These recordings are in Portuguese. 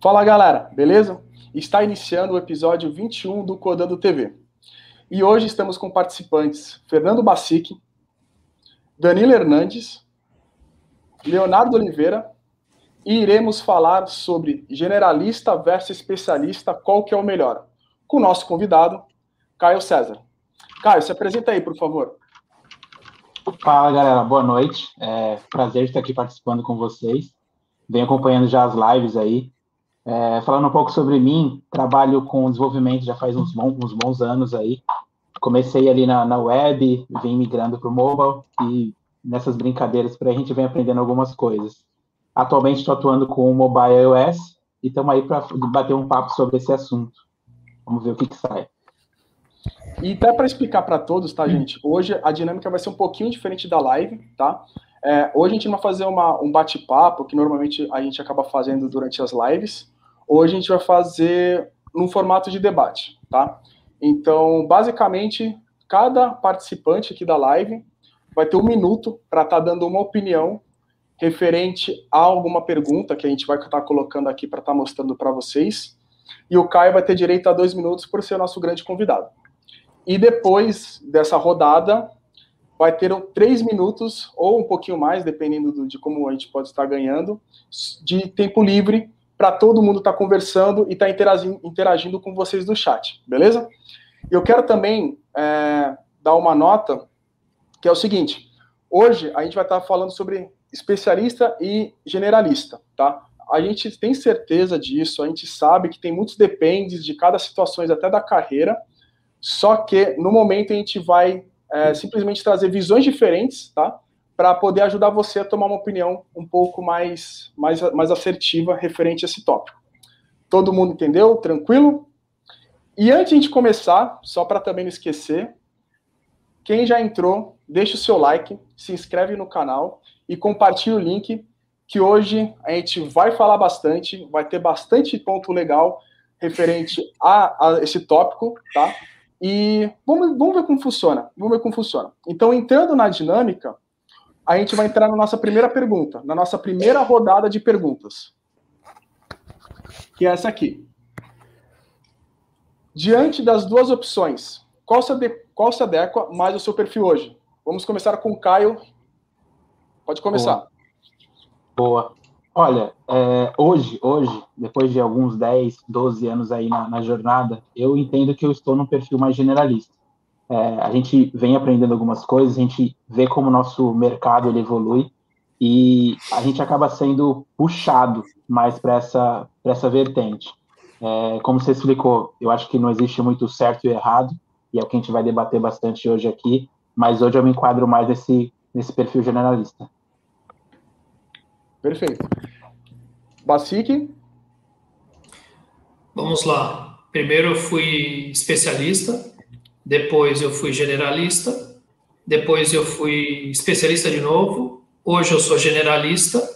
Fala galera, beleza? Está iniciando o episódio 21 do Codando TV. E hoje estamos com participantes Fernando Bacic, Danilo Hernandes, Leonardo Oliveira e iremos falar sobre generalista versus especialista, qual que é o melhor, com o nosso convidado, Caio César. Caio, se apresenta aí, por favor. Fala galera, boa noite. É prazer estar aqui participando com vocês. Venho acompanhando já as lives aí. É, falando um pouco sobre mim, trabalho com desenvolvimento já faz uns bons, uns bons anos aí. Comecei ali na, na web, vim migrando para o mobile e nessas brincadeiras por aí a gente vem aprendendo algumas coisas. Atualmente estou atuando com o mobile iOS e estamos aí para bater um papo sobre esse assunto. Vamos ver o que, que sai. E até para explicar para todos, tá, gente? Hoje a dinâmica vai ser um pouquinho diferente da live, tá? É, hoje a gente vai fazer uma, um bate-papo, que normalmente a gente acaba fazendo durante as lives. Hoje a gente vai fazer num formato de debate, tá? Então, basicamente, cada participante aqui da live vai ter um minuto para estar tá dando uma opinião referente a alguma pergunta que a gente vai estar tá colocando aqui para estar tá mostrando para vocês. E o Caio vai ter direito a dois minutos por ser nosso grande convidado. E depois dessa rodada, vai ter três minutos, ou um pouquinho mais, dependendo de como a gente pode estar ganhando, de tempo livre para todo mundo estar tá conversando e estar tá interagindo, interagindo, com vocês do chat, beleza? Eu quero também é, dar uma nota, que é o seguinte, hoje a gente vai estar tá falando sobre especialista e generalista, tá? A gente tem certeza disso, a gente sabe que tem muitos dependes de cada situação, até da carreira, só que no momento a gente vai é, simplesmente trazer visões diferentes, tá? Para poder ajudar você a tomar uma opinião um pouco mais, mais, mais assertiva referente a esse tópico. Todo mundo entendeu? Tranquilo? E antes de começar, só para também não esquecer, quem já entrou, deixa o seu like, se inscreve no canal e compartilha o link, que hoje a gente vai falar bastante, vai ter bastante ponto legal referente a, a esse tópico, tá? E vamos, vamos ver como funciona. Vamos ver como funciona. Então, entrando na dinâmica, a gente vai entrar na nossa primeira pergunta, na nossa primeira rodada de perguntas. Que é essa aqui. Diante das duas opções, qual se, adequa, qual se adequa mais ao seu perfil hoje? Vamos começar com o Caio. Pode começar. Boa. Boa. Olha, é, hoje, hoje, depois de alguns 10, 12 anos aí na, na jornada, eu entendo que eu estou num perfil mais generalista. É, a gente vem aprendendo algumas coisas, a gente vê como o nosso mercado ele evolui e a gente acaba sendo puxado mais para essa, essa vertente. É, como você explicou, eu acho que não existe muito certo e errado, e é o que a gente vai debater bastante hoje aqui, mas hoje eu me enquadro mais nesse, nesse perfil generalista. Perfeito. Basique? Vamos lá. Primeiro eu fui especialista, depois eu fui generalista, depois eu fui especialista de novo, hoje eu sou generalista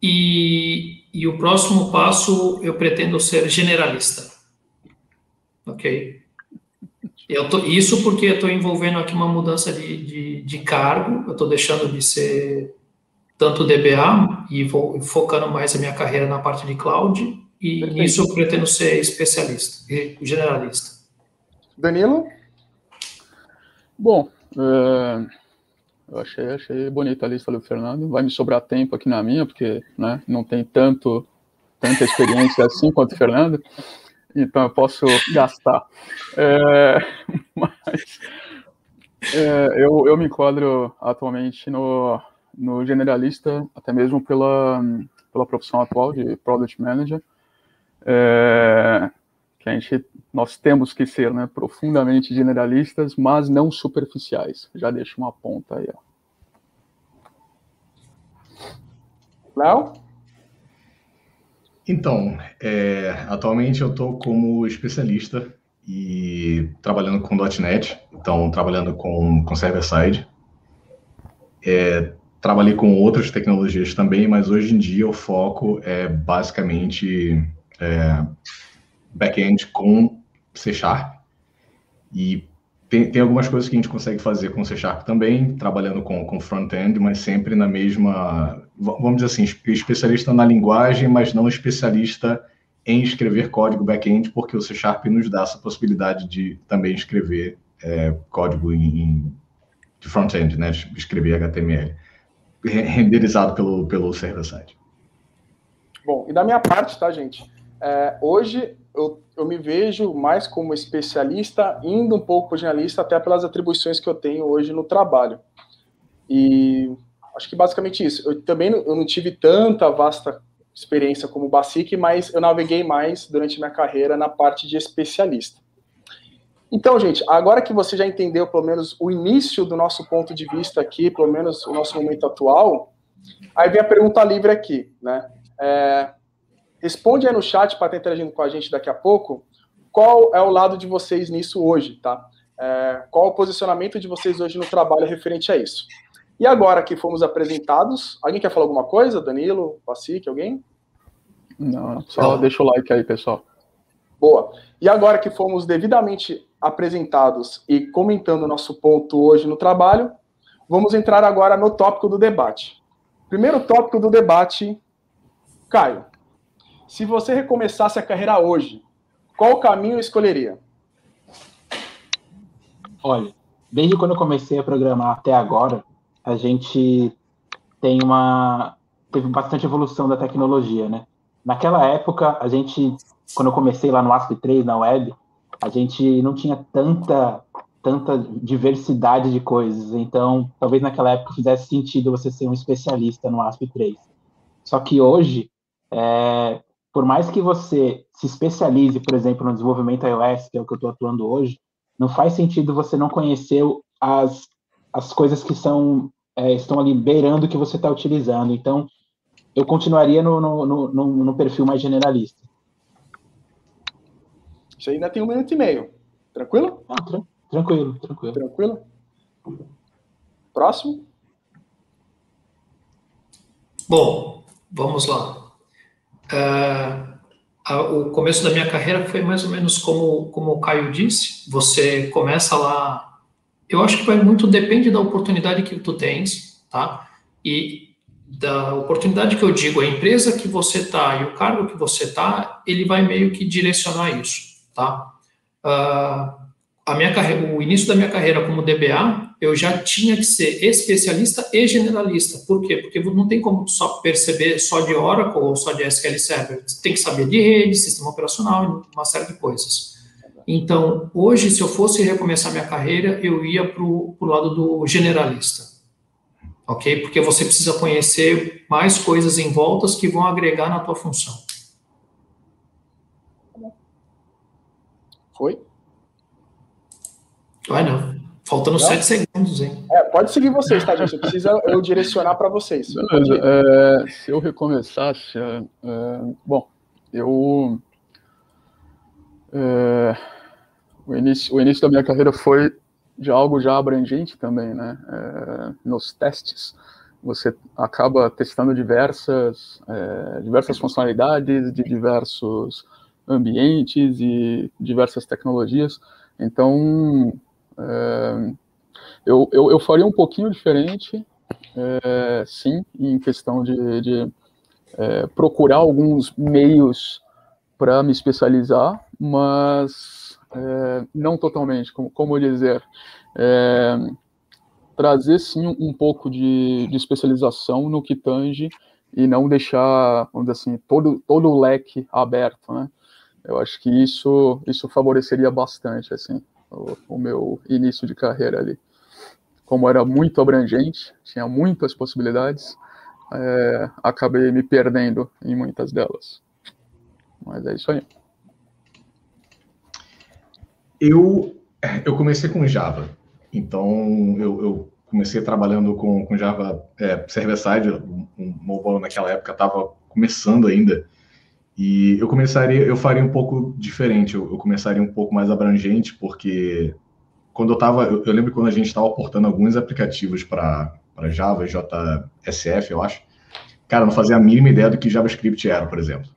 e, e o próximo passo eu pretendo ser generalista. Ok? Eu tô, isso porque eu estou envolvendo aqui uma mudança de, de, de cargo, eu estou deixando de ser tanto DBA e vou focando mais a minha carreira na parte de cloud, e Perfeito. nisso eu pretendo ser especialista, generalista. Danilo? Bom, é, eu achei, achei bonita a lista do Fernando. Vai me sobrar tempo aqui na minha, porque né, não tem tanto, tanta experiência assim quanto o Fernando, então eu posso gastar. É, mas é, eu, eu me enquadro atualmente no, no generalista, até mesmo pela, pela profissão atual de Product Manager. É, que a gente, nós temos que ser né, profundamente generalistas, mas não superficiais. Já deixo uma ponta aí. Léo? Então, é, atualmente eu estou como especialista e trabalhando com .NET, então trabalhando com, com server-side. É, trabalhei com outras tecnologias também, mas hoje em dia o foco é basicamente é, back-end com C Sharp. E tem, tem algumas coisas que a gente consegue fazer com C Sharp também, trabalhando com, com front-end, mas sempre na mesma, vamos dizer assim, especialista na linguagem, mas não especialista em escrever código back-end, porque o C Sharp nos dá essa possibilidade de também escrever é, código em, em de front-end, né? Escrever HTML, renderizado pelo, pelo server-side. Bom, e da minha parte, tá, gente? É, hoje eu, eu me vejo mais como especialista, indo um pouco para generalista, até pelas atribuições que eu tenho hoje no trabalho. E acho que basicamente isso. Eu também não, eu não tive tanta vasta experiência como Basic, mas eu naveguei mais durante minha carreira na parte de especialista. Então, gente, agora que você já entendeu pelo menos o início do nosso ponto de vista aqui, pelo menos o nosso momento atual, aí vem a pergunta livre aqui, né? É, responde aí no chat para estar interagindo com a gente daqui a pouco. Qual é o lado de vocês nisso hoje, tá? É, qual o posicionamento de vocês hoje no trabalho referente a isso? E agora que fomos apresentados, alguém quer falar alguma coisa? Danilo, Pacique, alguém? Não, só deixa o like aí, pessoal. Boa. E agora que fomos devidamente apresentados e comentando o nosso ponto hoje no trabalho, vamos entrar agora no tópico do debate. Primeiro tópico do debate, Caio. Se você recomeçasse a carreira hoje, qual caminho escolheria? Olha, desde quando eu comecei a programar até agora, a gente tem uma teve bastante evolução da tecnologia, né? Naquela época, a gente, quando eu comecei lá no ASP3 na web, a gente não tinha tanta tanta diversidade de coisas. Então, talvez naquela época fizesse sentido você ser um especialista no ASP3. Só que hoje, é, por mais que você se especialize, por exemplo, no desenvolvimento iOS, que é o que eu estou atuando hoje, não faz sentido você não conhecer as, as coisas que são é, estão ali beirando o que você está utilizando. Então, eu continuaria no, no, no, no, perfil mais generalista. Isso ainda tem um minuto e meio. Tranquilo? Ah, tra tranquilo, tranquilo. Tranquilo? Próximo? Bom, vamos lá. Uh, a, o começo da minha carreira foi mais ou menos como, como o Caio disse. Você começa lá eu acho que vai muito, depende da oportunidade que tu tens, tá? E da oportunidade que eu digo, a empresa que você tá e o cargo que você tá, ele vai meio que direcionar isso, tá? Uh, a minha carreira, o início da minha carreira como DBA, eu já tinha que ser especialista e generalista. Por quê? Porque não tem como só perceber só de Oracle ou só de SQL Server. Você tem que saber de rede, sistema operacional, uma série de coisas. Então, hoje, se eu fosse recomeçar minha carreira, eu ia para o lado do generalista. Ok? Porque você precisa conhecer mais coisas em voltas que vão agregar na tua função. Foi? Vai não. Faltando sete segundos, hein? É, pode seguir vocês, tá, gente? Precisa eu direcionar para vocês. Beleza. É, se eu recomeçasse, é, é bom, eu é, o início, o início da minha carreira foi de algo já abrangente também, né? É, nos testes, você acaba testando diversas, é, diversas funcionalidades de diversos ambientes e diversas tecnologias. Então, é, eu, eu, eu, faria um pouquinho diferente, é, sim, em questão de, de é, procurar alguns meios para me especializar, mas é, não totalmente, como, como dizer, é, trazer sim um pouco de, de, especialização no que tange e não deixar, vamos dizer assim, todo, todo o leque aberto, né? Eu acho que isso, isso favoreceria bastante, assim, o, meu início de carreira ali. Como era muito abrangente, tinha muitas possibilidades, é, acabei me perdendo em muitas delas. Mas é isso aí. Eu, eu comecei com Java. Então, eu, eu comecei trabalhando com, com Java é, server-side, um, mobile naquela época estava começando ainda. E eu começaria, eu faria um pouco diferente, eu, eu começaria um pouco mais abrangente, porque quando eu estava, eu, eu, lembro quando a gente estava portando alguns aplicativos para Java, JSF, eu acho, cara, eu não fazia a mínima ideia do que JavaScript era, por exemplo.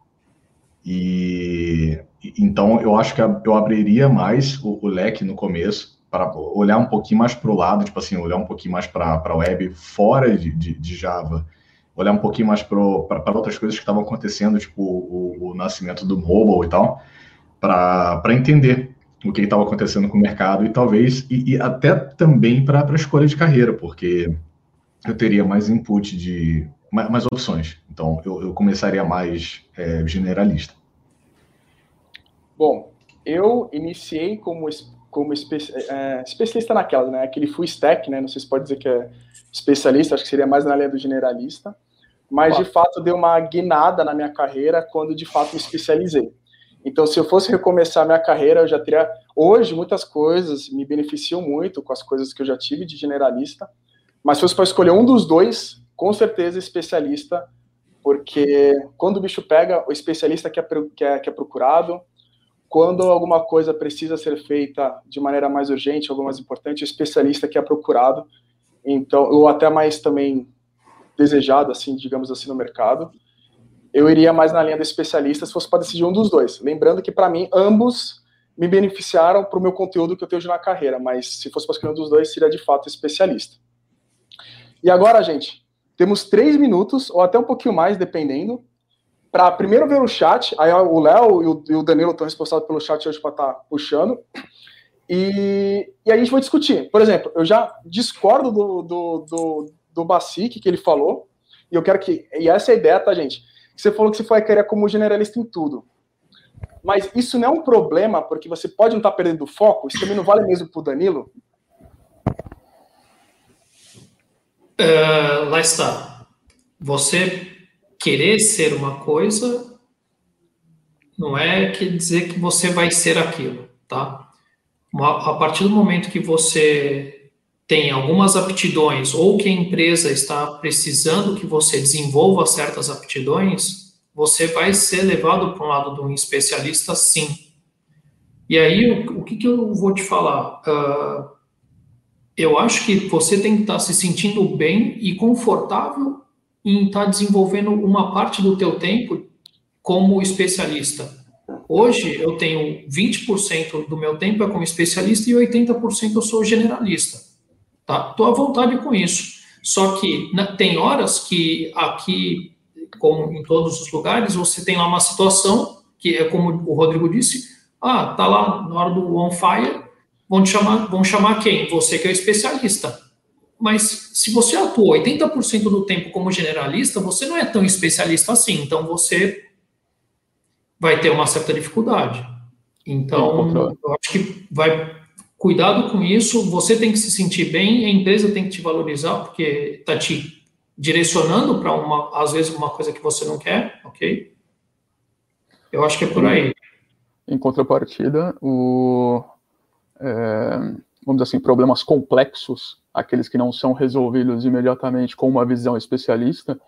E então eu acho que eu abriria mais o, o leque no começo para olhar um pouquinho mais para o lado, tipo assim, olhar um pouquinho mais para a web fora de, de, de, Java, olhar um pouquinho mais para outras coisas que estavam acontecendo, tipo o, o, nascimento do mobile e tal, para entender o que estava acontecendo com o mercado e talvez, e, e até também para a escolha de carreira, porque eu teria mais input de mais, mais opções. Então, eu, eu começaria mais é, generalista. Bom, eu iniciei como, como espe é, especialista naquela, né? Aquele full stack, né? Não sei se pode dizer que é especialista, acho que seria mais na linha do generalista. Mas, de fato, deu uma guinada na minha carreira quando, de fato, me especializei. Então, se eu fosse recomeçar minha carreira, eu já teria. Hoje, muitas coisas me beneficiam muito com as coisas que eu já tive de generalista. Mas se fosse para escolher um dos dois, com certeza especialista, porque quando o bicho pega, o especialista que é, que é, que é procurado, quando alguma coisa precisa ser feita de maneira mais urgente, algo mais importante, o especialista que é procurado, então, ou até mais também desejado, assim, digamos assim, no mercado, eu iria mais na linha do especialista se fosse para decidir um dos dois. Lembrando que, para mim, ambos me beneficiaram para o meu conteúdo que eu tenho na carreira, mas se fosse para escolher um dos dois, seria de fato especialista. E agora, gente, temos três minutos, ou até um pouquinho mais, dependendo, para primeiro ver o chat. Aí o Léo e o Danilo estão responsáveis pelo chat hoje para estar tá puxando. E, e aí a gente vai discutir. Por exemplo, eu já discordo do, do, do, do Basic, que ele falou, e eu quero que. E essa é a ideia, tá, gente? Você falou que você foi querer como generalista em tudo. Mas isso não é um problema, porque você pode não estar tá perdendo foco. Isso também não vale mesmo para o Danilo. Uh, lá está. Você querer ser uma coisa não é quer dizer que você vai ser aquilo, tá? A partir do momento que você tem algumas aptidões ou que a empresa está precisando que você desenvolva certas aptidões, você vai ser levado para um lado de um especialista, sim. E aí, o, o que, que eu vou te falar? Uh, eu acho que você tem que estar se sentindo bem e confortável em estar desenvolvendo uma parte do teu tempo como especialista. Hoje eu tenho 20% do meu tempo é como especialista e 80% eu sou generalista. Tá? Tô à vontade com isso. Só que na, tem horas que aqui, como em todos os lugares, você tem lá uma situação que é como o Rodrigo disse, ah, tá lá na hora do on fire, vão te chamar, vão chamar quem? Você que é o especialista. Mas se você atua 80% do tempo como generalista, você não é tão especialista assim. Então você vai ter uma certa dificuldade. Então, eu acho que vai cuidado com isso. Você tem que se sentir bem, a empresa tem que te valorizar, porque está te direcionando para uma, às vezes, uma coisa que você não quer, ok? Eu acho que é por aí. Em contrapartida, o, é, vamos dizer assim, problemas complexos, aqueles que não são resolvidos imediatamente com uma visão especialista,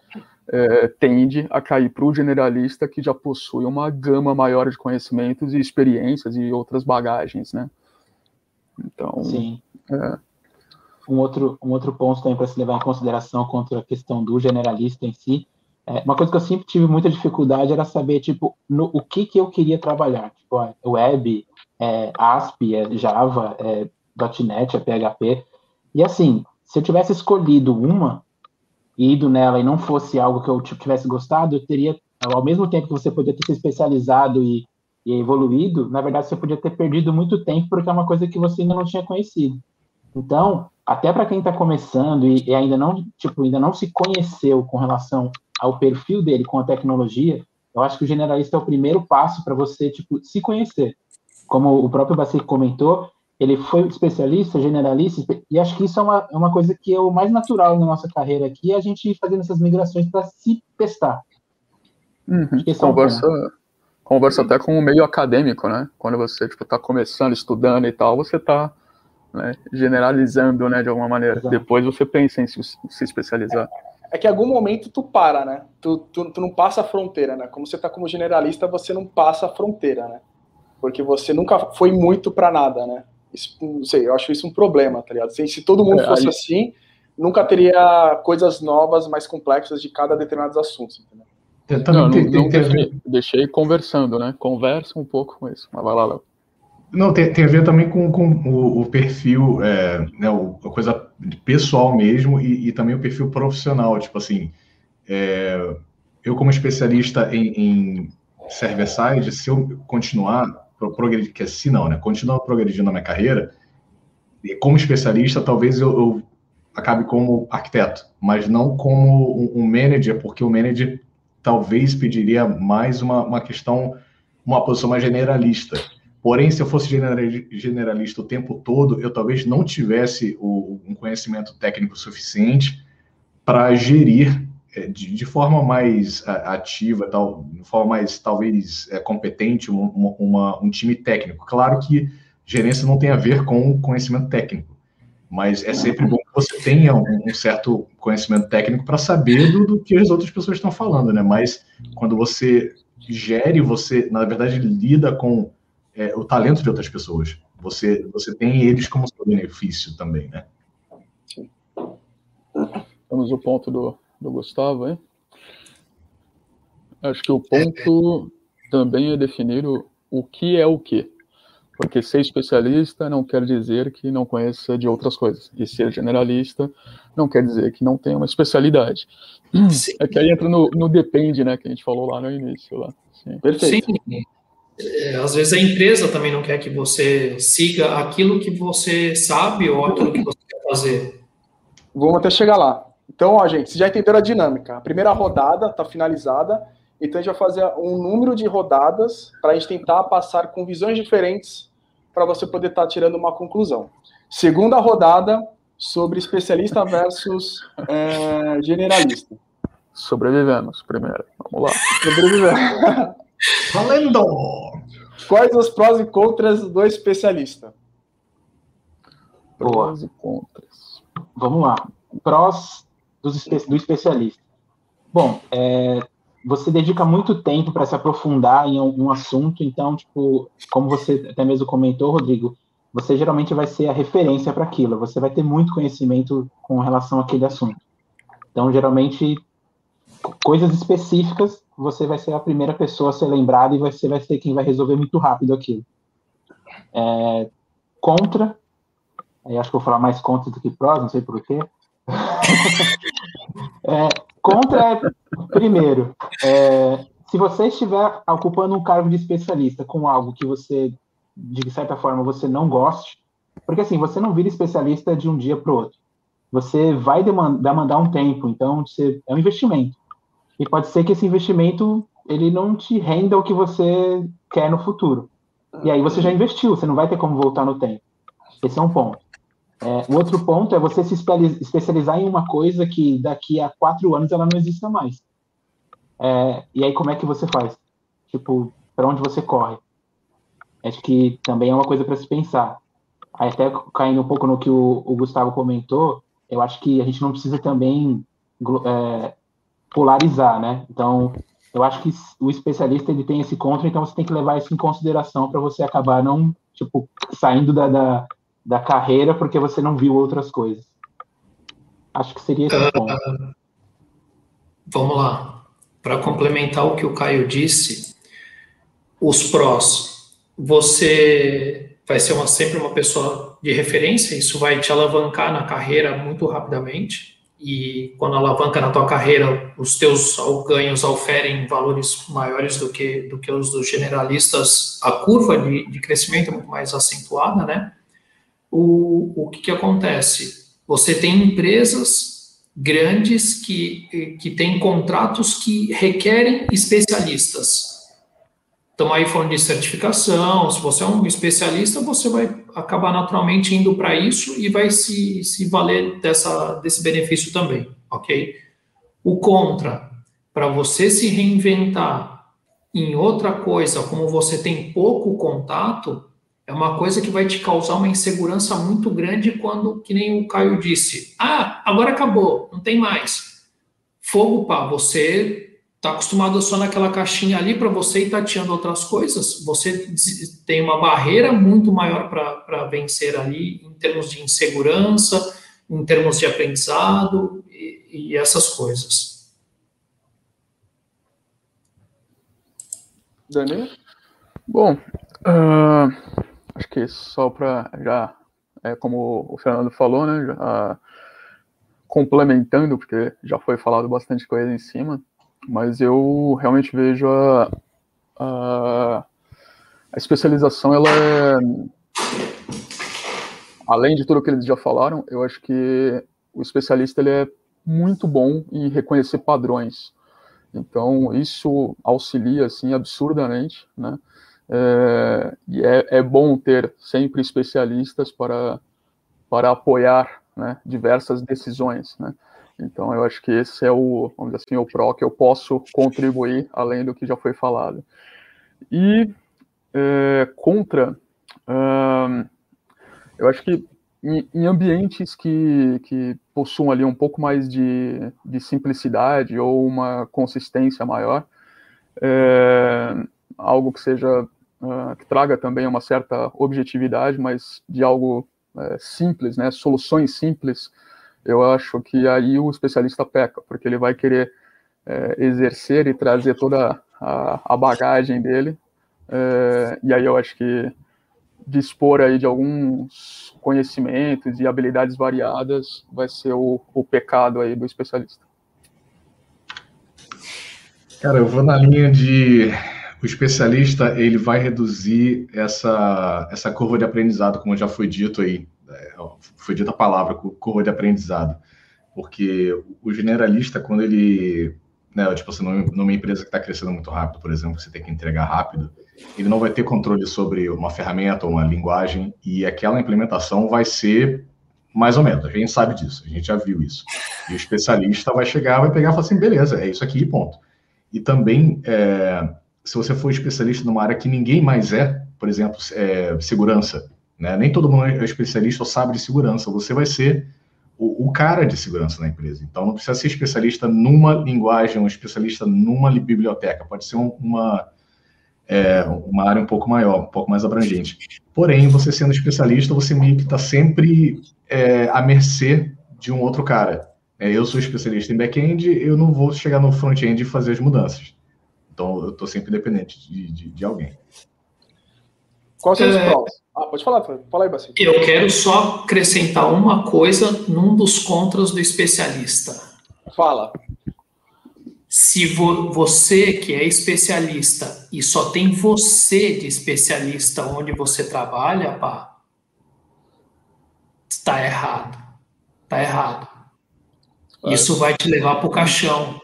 é, tende a cair para o generalista que já possui uma gama maior de conhecimentos e experiências e outras bagagens, né? Então, Sim. É... Um, outro, um outro ponto também para se levar em consideração contra a questão do generalista em si, é, uma coisa que eu sempre tive muita dificuldade era saber, tipo, no, o que que eu queria trabalhar, tipo, web, é ASP, é Java, é .NET, é PHP. E assim, se eu tivesse escolhido uma e ido nela e não fosse algo que eu tipo, tivesse gostado, eu teria, ao mesmo tempo que você poderia ter se especializado e, e evoluído, na verdade você podia ter perdido muito tempo porque é uma coisa que você ainda não tinha conhecido. Então, até para quem está começando e, e, ainda não, tipo, ainda não se conheceu com relação ao perfil dele com a tecnologia, eu acho que o generalista é o primeiro passo para você, tipo, se conhecer como o próprio Bacic comentou, ele foi especialista, generalista, e acho que isso é uma, é uma coisa que é o mais natural na nossa carreira aqui, é a gente fazendo essas migrações para se testar. Uhum. É conversa, conversa até com o meio acadêmico, né? Quando você está tipo, tá começando, estudando e tal, você está né, generalizando, né, de alguma maneira. Exato. Depois você pensa em se, se especializar. É, é, que em algum momento tu para, né? Tu, tu, tu não passa a fronteira, né? Como você está como generalista, você não passa a fronteira, né? porque você nunca foi muito para nada, né? Isso, não sei, eu acho isso um problema, tá ligado? Se, se todo mundo é, fosse aí... assim, nunca teria coisas novas, mais complexas de cada determinados assuntos, entendeu? Eu também não, não, não deixei, deixei, conversando, né? Conversa um pouco com isso. Mas vai lá, Léo. Não, tem, tem a ver também com, com o, o perfil, é, né, o, a coisa pessoal mesmo e, e, também o perfil profissional. Tipo assim, é, eu como especialista em, em server-side, se eu continuar progredir, que é se não, né, continuar progredindo na minha carreira, como especialista, talvez eu, eu acabe como arquiteto, mas não como um, um manager, porque o manager talvez pediria mais uma, uma questão, uma posição mais generalista. Porém, se eu fosse generalista o tempo todo, eu talvez não tivesse o, um conhecimento técnico suficiente para gerir é, de, de, forma mais ativa, tal, de forma mais talvez é, competente, uma, uma, um time técnico. Claro que gerência não tem a ver com conhecimento técnico, mas é sempre bom você tenha um, certo conhecimento técnico para saber do, do, que as outras pessoas estão falando, né? Mas quando você gere, você, na verdade, lida com é, o talento de outras pessoas. Você, você tem eles como seu benefício também, né? Temos o ponto do, do Gustavo, hein? Acho que o ponto também é definir o, o que é o que. Porque ser especialista não quer dizer que não conheça de outras coisas. E ser generalista não quer dizer que não tenha uma especialidade. Sim. É que aí entra no, no depende, né, que a gente falou lá no início. Lá. Sim. Perfeito. Sim. É, às vezes a empresa também não quer que você siga aquilo que você sabe ou aquilo que você quer fazer. Vamos até chegar lá. Então, ó, gente, vocês já entenderam a dinâmica. A primeira rodada está finalizada, então a gente vai fazer um número de rodadas para a gente tentar passar com visões diferentes para você poder estar tá tirando uma conclusão. Segunda rodada sobre especialista versus é, generalista. Sobrevivemos primeiro. Vamos lá. Sobrevivemos. Valendo! Quais os prós e contras do especialista? Prós e contras. Vamos lá. Prós do, do especialista. Bom, é, você dedica muito tempo para se aprofundar em um assunto, então, tipo, como você até mesmo comentou, Rodrigo, você geralmente vai ser a referência para aquilo, você vai ter muito conhecimento com relação àquele assunto. Então, geralmente, coisas específicas você vai ser a primeira pessoa a ser lembrada e você vai ser quem vai resolver muito rápido aquilo. É, contra, aí acho que vou falar mais contra do que prós, não sei porquê. é, contra é, primeiro, é, se você estiver ocupando um cargo de especialista com algo que você, de certa forma, você não goste, porque assim, você não vira especialista de um dia para o outro. Você vai demandar, um tempo, então você, é um investimento. E pode ser que esse investimento ele não te renda o que você quer no futuro. E aí você já investiu, você não vai ter como voltar no tempo. Esse é um ponto. É, o outro ponto é você se especializar em uma coisa que daqui a quatro anos ela não exista mais. É, e aí como é que você faz? Tipo, para onde você corre? Acho que também é uma coisa para se pensar. Aí até caindo um pouco no que o, o, Gustavo comentou, eu acho que a gente não precisa também é, polarizar, né? Então, eu acho que o especialista ele tem esse contra, então você tem que levar isso em consideração para você acabar não, tipo, saindo da, da, da, carreira porque você não viu outras coisas. Acho que seria esse ponto. Vamos lá. Para complementar o que o Caio disse, os prós. Você vai ser uma, sempre uma pessoa de referência, isso vai te alavancar na carreira muito rapidamente e quando alavanca na tua carreira, os teus ganhos oferem valores maiores do que, do que os dos generalistas, a curva de, de crescimento é muito mais acentuada, né? O, o que, que acontece? Você tem empresas grandes que, que têm contratos que requerem especialistas. Estamos aí falando de certificação, se você é um especialista, você vai acabar naturalmente indo para isso e vai se, se valer dessa, desse benefício também, ok? O contra, para você se reinventar em outra coisa, como você tem pouco contato, é uma coisa que vai te causar uma insegurança muito grande quando, que nem o Caio disse, ah, agora acabou, não tem mais. Fogo, pá, você está acostumado só naquela caixinha ali para você ir tateando outras coisas, você tem uma barreira muito maior para vencer ali em termos de insegurança, em termos de aprendizado e, e essas coisas. Daniel? Bom, uh, acho que só para já, é, como o Fernando falou, né, já, complementando, porque já foi falado bastante coisa em cima, mas eu realmente vejo a, a, a especialização, ela é, além de tudo que eles já falaram, eu acho que o especialista ele é muito bom em reconhecer padrões. Então, isso auxilia, assim, absurdamente, né? É, é, é, bom ter sempre especialistas para, para apoiar né, diversas decisões, né? Então, eu acho que esse é o, vamos dizer assim, o pró que eu posso contribuir, além do que já foi falado. E é, contra, eu acho que em, em, ambientes que, que possuam ali um pouco mais de, de simplicidade ou uma consistência maior, é, algo que seja uh, que traga também uma certa objetividade, mas de algo é, simples, né, soluções simples, eu acho que aí o especialista peca, porque ele vai querer é, exercer e trazer toda a, a bagagem dele, é, e aí eu acho que dispor aí de alguns conhecimentos e habilidades variadas vai ser o, o pecado aí do especialista. Cara, eu vou na linha de o especialista ele vai reduzir essa, essa curva de aprendizado, como já foi dito aí, é, foi dita a palavra, curva de aprendizado, porque o generalista, quando ele, né, tipo assim, numa empresa que está crescendo muito rápido, por exemplo, você tem que entregar rápido, ele não vai ter controle sobre uma ferramenta ou uma linguagem e aquela implementação vai ser mais ou menos. A gente sabe disso, a gente já viu isso. E o especialista vai chegar, vai pegar e falar assim, beleza, é isso aqui, ponto. E também, é, se você for especialista numa área que ninguém mais é, por exemplo, é, segurança, né? nem todo mundo é especialista ou sabe de segurança, você vai ser o, o, cara de segurança na empresa. Então, não precisa ser especialista numa linguagem, um especialista numa biblioteca, pode ser um, uma é, uma área um pouco maior, um pouco mais abrangente. Porém, você sendo especialista, você meio que está sempre é, à mercê de um outro cara. É, eu sou especialista em back-end, eu não vou chegar no front-end e fazer as mudanças. Então, eu estou sempre dependente de, de, de alguém. Quais são os é... prós? Ah, pode falar, fala aí, Baci. Eu quero só acrescentar uma coisa num dos contras do especialista. Fala se vo, você que é especialista e só tem você de especialista onde você trabalha, pá, está errado. Está errado. É. Isso vai te levar para o caixão.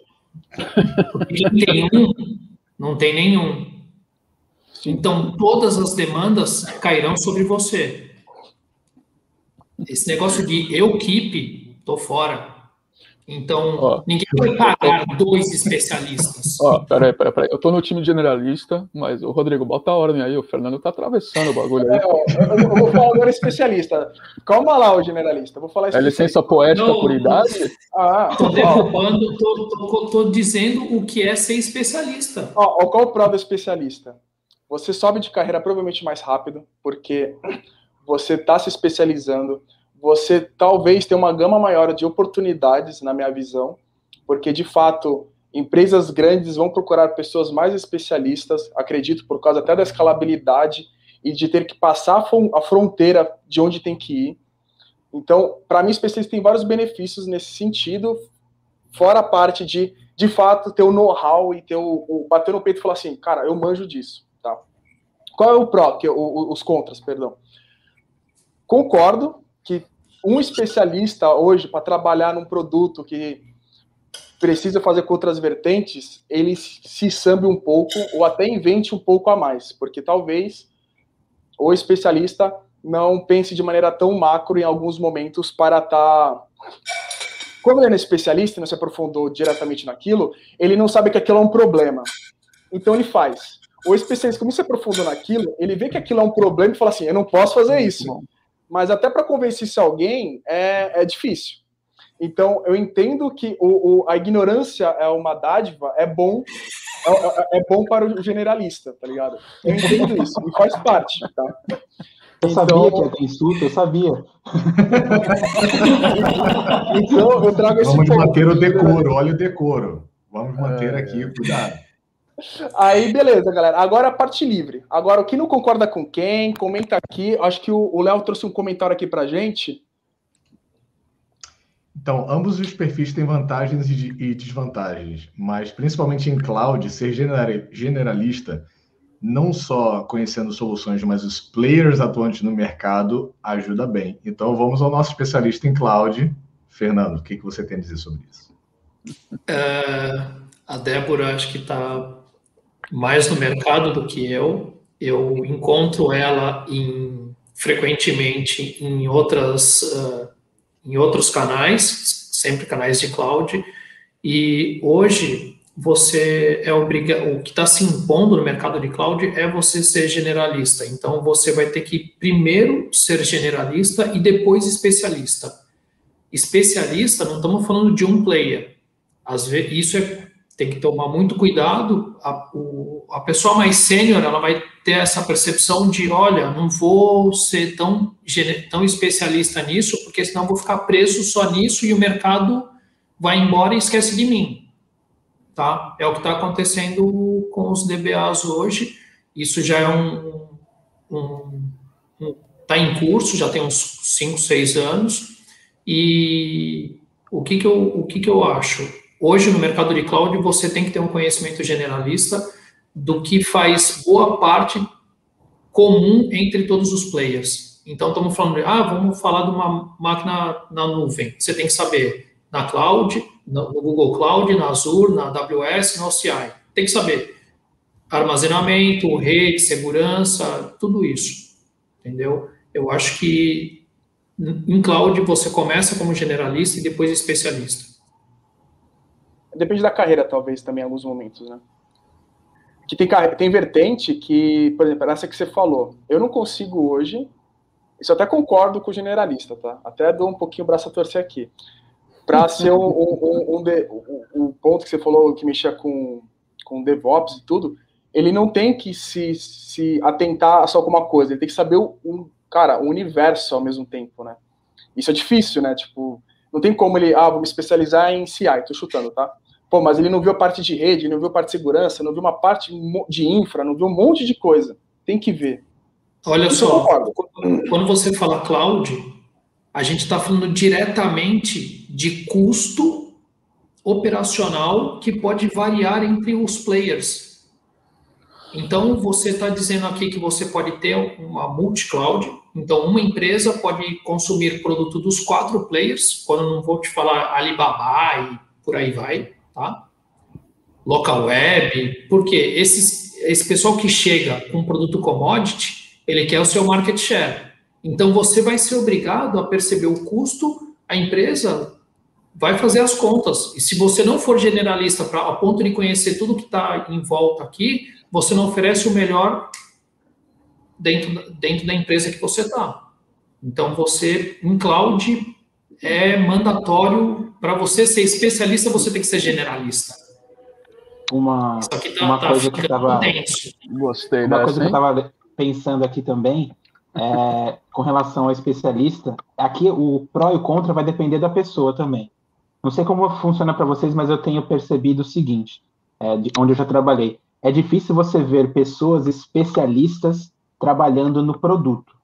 Porque tem um, não tem nenhum. Então, todas as demandas cairão sobre você. Esse negócio de eu keep, tô fora. Então, ó, ninguém vai pagar dois especialistas. Ó, peraí, peraí, peraí. Eu tô no time generalista, mas o Rodrigo, bota a ordem aí, o Fernando tá atravessando o bagulho aí. É, ó, eu, eu, vou falar agora especialista. Calma lá, o generalista. vou falar É licença poética não, por idade? Ah, tô derrubando, tô, tô, tô, dizendo o que é ser especialista. Ó, ó, qual o prova especialista? Você sobe de carreira provavelmente mais rápido, porque você está se especializando você talvez tenha uma gama maior de oportunidades, na minha visão, porque de fato empresas grandes vão procurar pessoas mais especialistas, acredito, por causa até da escalabilidade e de ter que passar a fronteira de onde tem que ir. Então, para mim, especialista tem vários benefícios nesse sentido, fora a parte de, de fato, ter o know-how e ter o, o, bater no peito e falar assim, cara, eu manjo disso, tá? Qual é o pró, que, o, os contras, perdão? Concordo um especialista hoje para trabalhar num produto que precisa fazer com outras vertentes, ele se sambe um pouco ou até invente um pouco a mais, porque talvez o especialista não pense de maneira tão macro em alguns momentos para estar. Tá... Como ele é especialista e não se aprofundou diretamente naquilo, ele não sabe que aquilo é um problema. Então ele faz. O especialista, como se aprofundou naquilo, ele vê que aquilo é um problema e fala assim: eu não posso fazer isso mas até para convencer se alguém é, é difícil. Então, eu entendo que o, o, a ignorância é uma dádiva, é bom, é, é, é, bom para o generalista, tá ligado? Eu entendo isso, e faz parte, tá? Eu então, sabia que ia ter insulto, eu sabia. então, eu trago esse Vamos ponto. manter o decoro, olha o decoro. Vamos manter é... aqui, cuidado. Aí, beleza, galera. Agora a parte livre. Agora, o que não concorda com quem, comenta aqui. Acho que o Léo trouxe um comentário aqui pra gente. Então, ambos os perfis têm vantagens e desvantagens, mas principalmente em cloud, ser generalista, não só conhecendo soluções, mas os players atuantes no mercado, ajuda bem. Então, vamos ao nosso especialista em cloud. Fernando, o que, que você tem a dizer sobre isso? É, a Débora, acho que está mais no mercado do que eu. Eu encontro ela em, frequentemente em outras uh, em outros canais, sempre canais de cloud. E hoje você é obrigado, o que está se impondo no mercado de cloud é você ser generalista. Então você vai ter que primeiro ser generalista e depois especialista. Especialista, não estamos falando de um player. Às vezes, isso é tem que tomar muito cuidado. A, o, a pessoa mais sênior, ela vai ter essa percepção de, olha, não vou ser tão, tão especialista nisso, porque senão vou ficar preso só nisso e o mercado vai embora e esquece de mim. Tá? É o que está acontecendo com os DBAs hoje. Isso já é um, um, um tá em curso, já tem uns 5, 6 anos. E o que, que, eu, o que, que eu acho? Hoje, no mercado de cloud, você tem que ter um conhecimento generalista do que faz boa parte comum entre todos os players. Então, estamos falando de, ah, vamos falar de uma máquina na nuvem. Você tem que saber na cloud, no Google Cloud, na Azure, na AWS, na OCI. Tem que saber armazenamento, rede, segurança, tudo isso. Entendeu? Eu acho que em cloud você começa como generalista e depois especialista. Depende da carreira, talvez, também, em alguns momentos, né? Que tem, tem vertente que, por exemplo, essa que você falou, eu não consigo hoje, isso até concordo com o generalista, tá? Até dou um pouquinho o braço a torcer aqui. Para ser um, um, um, um, um, ponto que você falou que mexia com, com DevOps e tudo, ele não tem que se, se atentar só com uma coisa, ele tem que saber o, um, cara, o universo ao mesmo tempo, né? Isso é difícil, né? Tipo, não tem como ele, ah, vou me especializar em CI, tô chutando, tá? Pô, mas ele não viu a parte de rede, não viu a parte de segurança, não viu uma parte de infra, não viu um monte de coisa. Tem que ver. Olha Isso só, quando você fala cloud, a gente está falando diretamente de custo operacional que pode variar entre os players. Então, você está dizendo aqui que você pode ter uma multi-cloud. Então, uma empresa pode consumir produto dos quatro players, quando não vou te falar Alibaba e por aí vai tá? Local web, porque esses, esse pessoal que chega com um produto commodity, ele quer o seu market share. Então você vai ser obrigado a perceber o custo, a empresa vai fazer as contas. E se você não for generalista pra, a ponto de conhecer tudo que está em volta aqui, você não oferece o melhor dentro, dentro da empresa que você está. Então você, em cloud, é mandatório para você ser especialista, você tem que ser generalista. Uma, tá, uma tá coisa que estava. Gostei Uma coisa que eu estava pensando aqui também, é, com relação ao especialista, aqui o pró e o contra vai depender da pessoa também. Não sei como funciona para vocês, mas eu tenho percebido o seguinte, é, de onde eu já trabalhei. É difícil você ver pessoas especialistas trabalhando no produto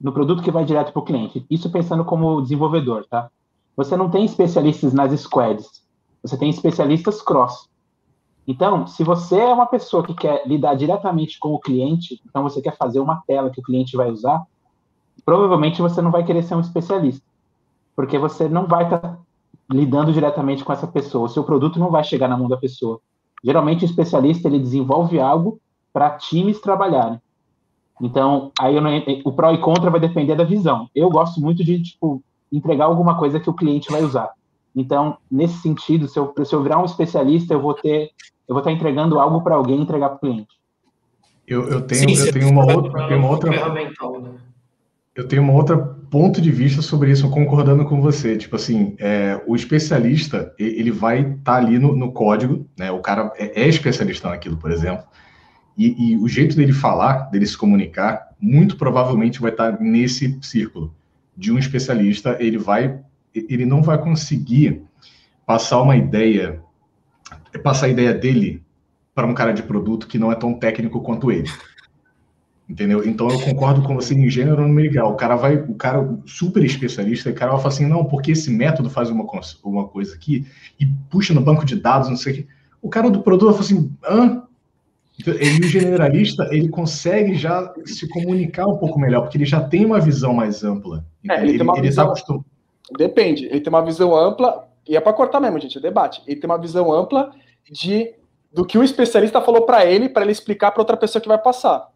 no produto que vai direto para o cliente. Isso pensando como desenvolvedor, tá? Você não tem especialistas nas squads, você tem especialistas cross. Então, se você é uma pessoa que quer lidar diretamente com o cliente, então você quer fazer uma tela que o cliente vai usar, provavelmente você não vai querer ser um especialista, porque você não vai estar tá lidando diretamente com essa pessoa, o seu produto não vai chegar na mão da pessoa. Geralmente, o especialista ele desenvolve algo para times trabalharem. Então, aí não, o pró e contra vai depender da visão. Eu gosto muito de, tipo, entregar alguma coisa que o cliente vai usar. Então, nesse sentido, se eu, se eu virar um especialista, eu vou ter, eu vou estar entregando algo para alguém entregar para o cliente. Eu, eu tenho, Sim, eu tenho uma outra, eu tenho uma outra, né? eu tenho uma outra ponto de vista sobre isso, concordando com você. Tipo assim, é, o especialista ele vai estar tá ali no, no, código, né? O cara é, é especialista naquilo, por exemplo. E, e, o jeito dele falar, dele se comunicar, muito provavelmente vai estar nesse círculo de um especialista. Ele vai, ele não vai conseguir passar uma ideia, passar a ideia dele para um cara de produto que não é tão técnico quanto ele. Entendeu? Então eu concordo com você em gênero numerical. O cara vai, o cara super especialista, o cara vai falar assim, não, porque esse método faz uma, uma coisa aqui e puxa no banco de dados, não sei o que. O cara do produto vai falar assim, hã? Então, e o generalista, ele consegue já se comunicar um pouco melhor, porque ele já tem uma visão mais ampla. É, ele, ele, ele tá visão... tá acostum... Depende, ele tem uma visão ampla, e é para cortar mesmo, gente, é debate. Ele tem uma visão ampla de do que o especialista falou para ele, para ele explicar para outra pessoa que vai passar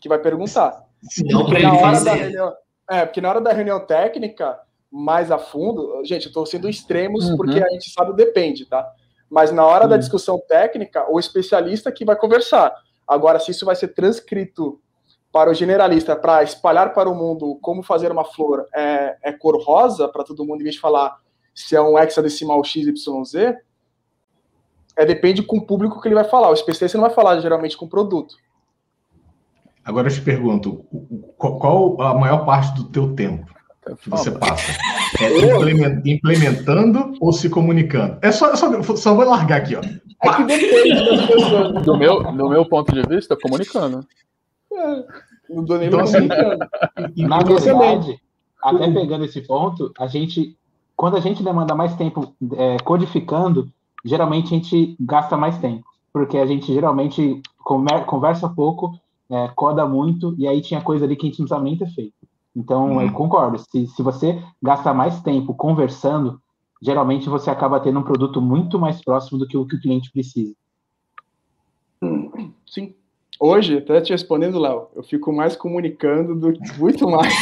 que vai perguntar. Não porque na hora da reunião, é, porque na hora da reunião técnica, mais a fundo, gente, eu estou sendo extremos uhum. porque a gente sabe depende, tá? Mas na hora uhum. da discussão técnica, o especialista que vai conversar. Agora, se isso vai ser transcrito para o generalista, para espalhar para o mundo como fazer uma flor é, é cor rosa, para todo mundo, em vez de falar se é um hexadecimal XYZ, é, depende com o público que ele vai falar. O especialista não vai falar geralmente com o produto. Agora eu te pergunto, qual a maior parte do teu tempo que você passa? É implementando ou se comunicando? É só, só, só vou largar aqui, ó. É que depende das pessoas. Do meu, do meu ponto de vista, comunicando. É, não dou nem então, assim, Na verdade, até pegando esse ponto, a gente, quando a gente demanda mais tempo é, codificando, geralmente a gente gasta mais tempo, porque a gente geralmente conversa pouco é, coda muito, e aí tinha coisa ali que a gente não precisava nem ter feito. Então, hum. eu concordo. Se, se você gasta mais tempo conversando, geralmente você acaba tendo um produto muito mais próximo do que o que o cliente precisa. Sim. Hoje, até te respondendo, Léo, eu fico mais comunicando do que muito mais.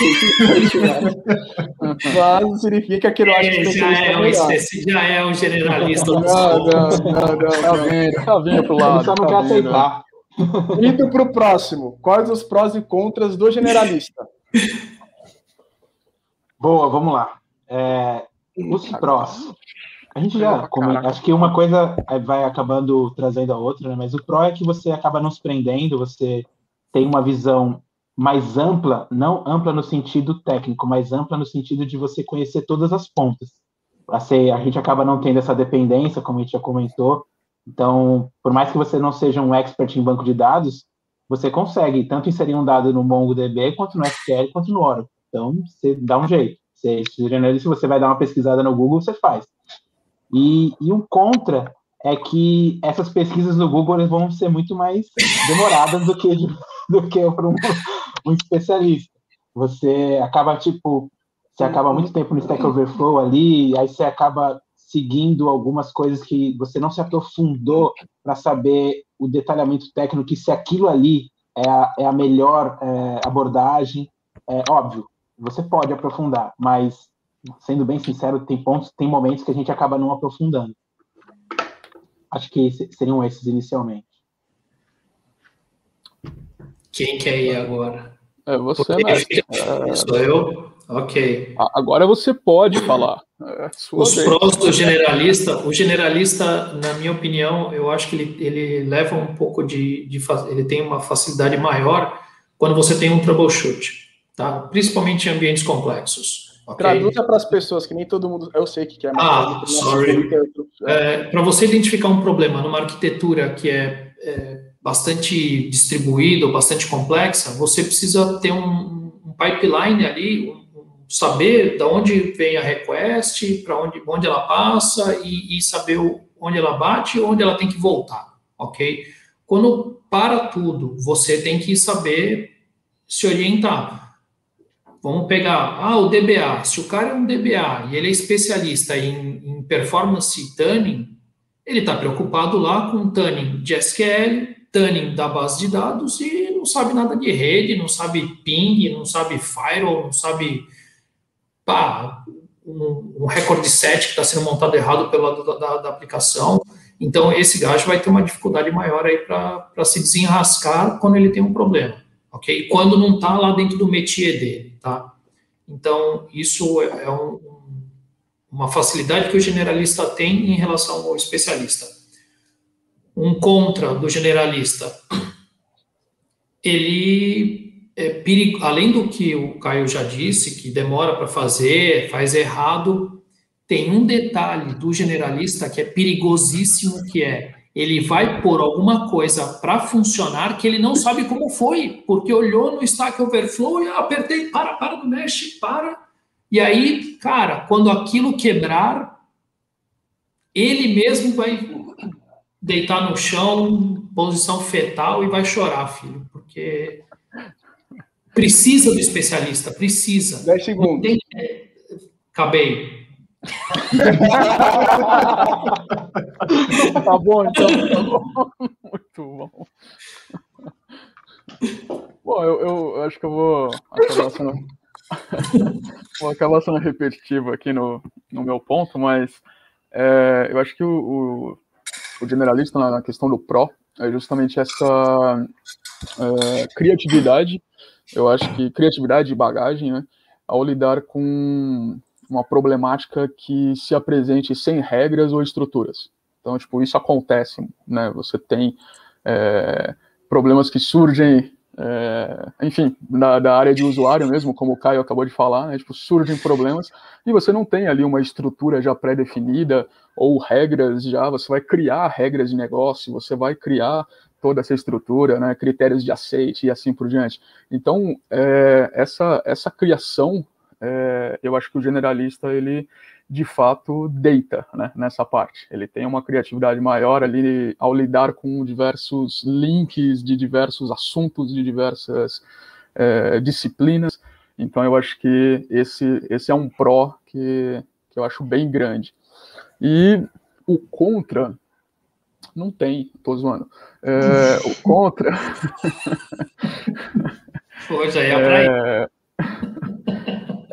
Mas significa que eu acho que já é, um, esse já é um generalista. Não, não, não, não, não. Tá vindo, tá vindo pro lado. Ele só não tá quer aceitar. Indo para o próximo. Quais os prós e contras do generalista? Boa, vamos lá. É, os prós. A gente já. Como, acho que uma coisa vai acabando trazendo a outra, né? mas o pró é que você acaba não se prendendo, você tem uma visão mais ampla, não ampla no sentido técnico, mas ampla no sentido de você conhecer todas as pontas. A gente acaba não tendo essa dependência, como a gente já comentou, então, por mais que você não seja um expert em banco de dados, você consegue tanto inserir um dado no MongoDB, quanto no SQL, quanto no Oracle. Então, você dá um jeito. Você, você vai dar uma pesquisada no Google, você faz. E, e um contra é que essas pesquisas no Google vão ser muito mais demoradas do que, do que para um, um especialista. Você acaba, tipo, você acaba muito tempo no Stack Overflow ali, aí você acaba seguindo algumas coisas que você não se aprofundou para saber o detalhamento técnico, se aquilo ali é a, é a melhor é, abordagem, é óbvio, você pode aprofundar, mas sendo bem sincero, tem pontos, tem momentos que a gente acaba não aprofundando. Acho que seriam esses inicialmente. Quem quer ir agora? É você, né? Sou eu? Ok. Agora você pode falar. É Os vez. prós do generalista, o generalista, na minha opinião, eu acho que ele, ele leva um pouco de, de, ele tem uma facilidade maior quando você tem um troubleshoot, tá? Principalmente em ambientes complexos. Okay? Traduza para as pessoas que nem todo mundo, eu sei que é. Ah, sorry. É, para você identificar um problema numa arquitetura que é, é bastante distribuída ou bastante complexa, você precisa ter um, um pipeline ali, um saber de onde vem a request, para onde, onde ela passa e, e saber onde ela bate e onde ela tem que voltar, ok? Quando para tudo, você tem que saber se orientar. Vamos pegar, ah, o DBA. Se o cara é um DBA e ele é especialista em, em performance tuning, ele está preocupado lá com tuning de SQL, tuning da base de dados e não sabe nada de rede, não sabe ping, não sabe firewall, não sabe pá, um, um recorde set que está sendo montado errado pelo lado da, da, da, aplicação. Então, esse gajo vai ter uma dificuldade maior aí para se desenrascar quando ele tem um problema, ok? Quando não está lá dentro do métier dele, tá? Então, isso é, é um, uma facilidade que o generalista tem em relação ao especialista. Um contra do generalista, ele é perigo, além do que o Caio já disse, que demora para fazer, faz errado, tem um detalhe do generalista que é perigosíssimo, que é ele vai pôr alguma coisa para funcionar que ele não sabe como foi, porque olhou no Stack Overflow e apertei, para, para, não mexe, para. E aí, cara, quando aquilo quebrar, ele mesmo vai deitar no chão, posição fetal e vai chorar, filho, porque precisa do especialista, precisa. 10 segundos. Tem... Acabei. tá bom, então. Tá bom. Muito bom. Bom, eu, eu, acho que eu vou acabar sendo, vou acabar sendo repetitivo aqui no, no meu ponto, mas é, eu acho que o, o, o generalista na, questão do pró é justamente essa é, criatividade. Eu acho que criatividade e bagagem, né, ao lidar com uma problemática que se apresente sem regras ou estruturas. Então, tipo, isso acontece, né? Você tem é, problemas que surgem, é, enfim, da, da, área de usuário mesmo, como o Caio acabou de falar, né? Tipo, surgem problemas e você não tem ali uma estrutura já pré-definida ou regras já, você vai criar regras de negócio, você vai criar toda essa estrutura, né, critérios de aceite e assim por diante. Então, é, essa, essa criação é, eu acho que o generalista ele de fato deita né, nessa parte. Ele tem uma criatividade maior ali ao lidar com diversos links de diversos assuntos, de diversas é, disciplinas. Então eu acho que esse, esse é um pró que, que eu acho bem grande. E o contra não tem, tô zoando. É, o contra. Hoje aí é, é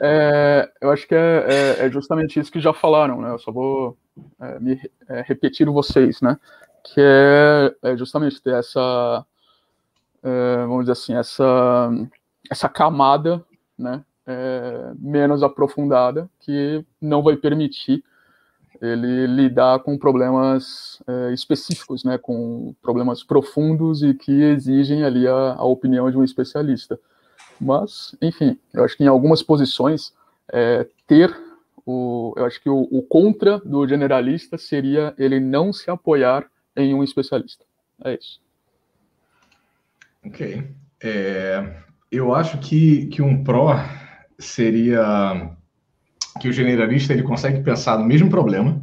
é, eu acho que é, é, é, justamente isso que já falaram, né? Eu só vou é, me é, repetir vocês, né? Que é, é justamente ter essa, vamos dizer assim, essa, essa camada, né? menos aprofundada que não vai permitir ele lidar com problemas específicos, né? Com problemas profundos e que exigem ali a, a opinião de um especialista. Mas, enfim, eu acho que em algumas posições, é, ter o. Eu acho que o, o, contra do generalista seria ele não se apoiar em um especialista. É isso. Ok. É, eu acho que, que um pró seria que o generalista ele consegue pensar no mesmo problema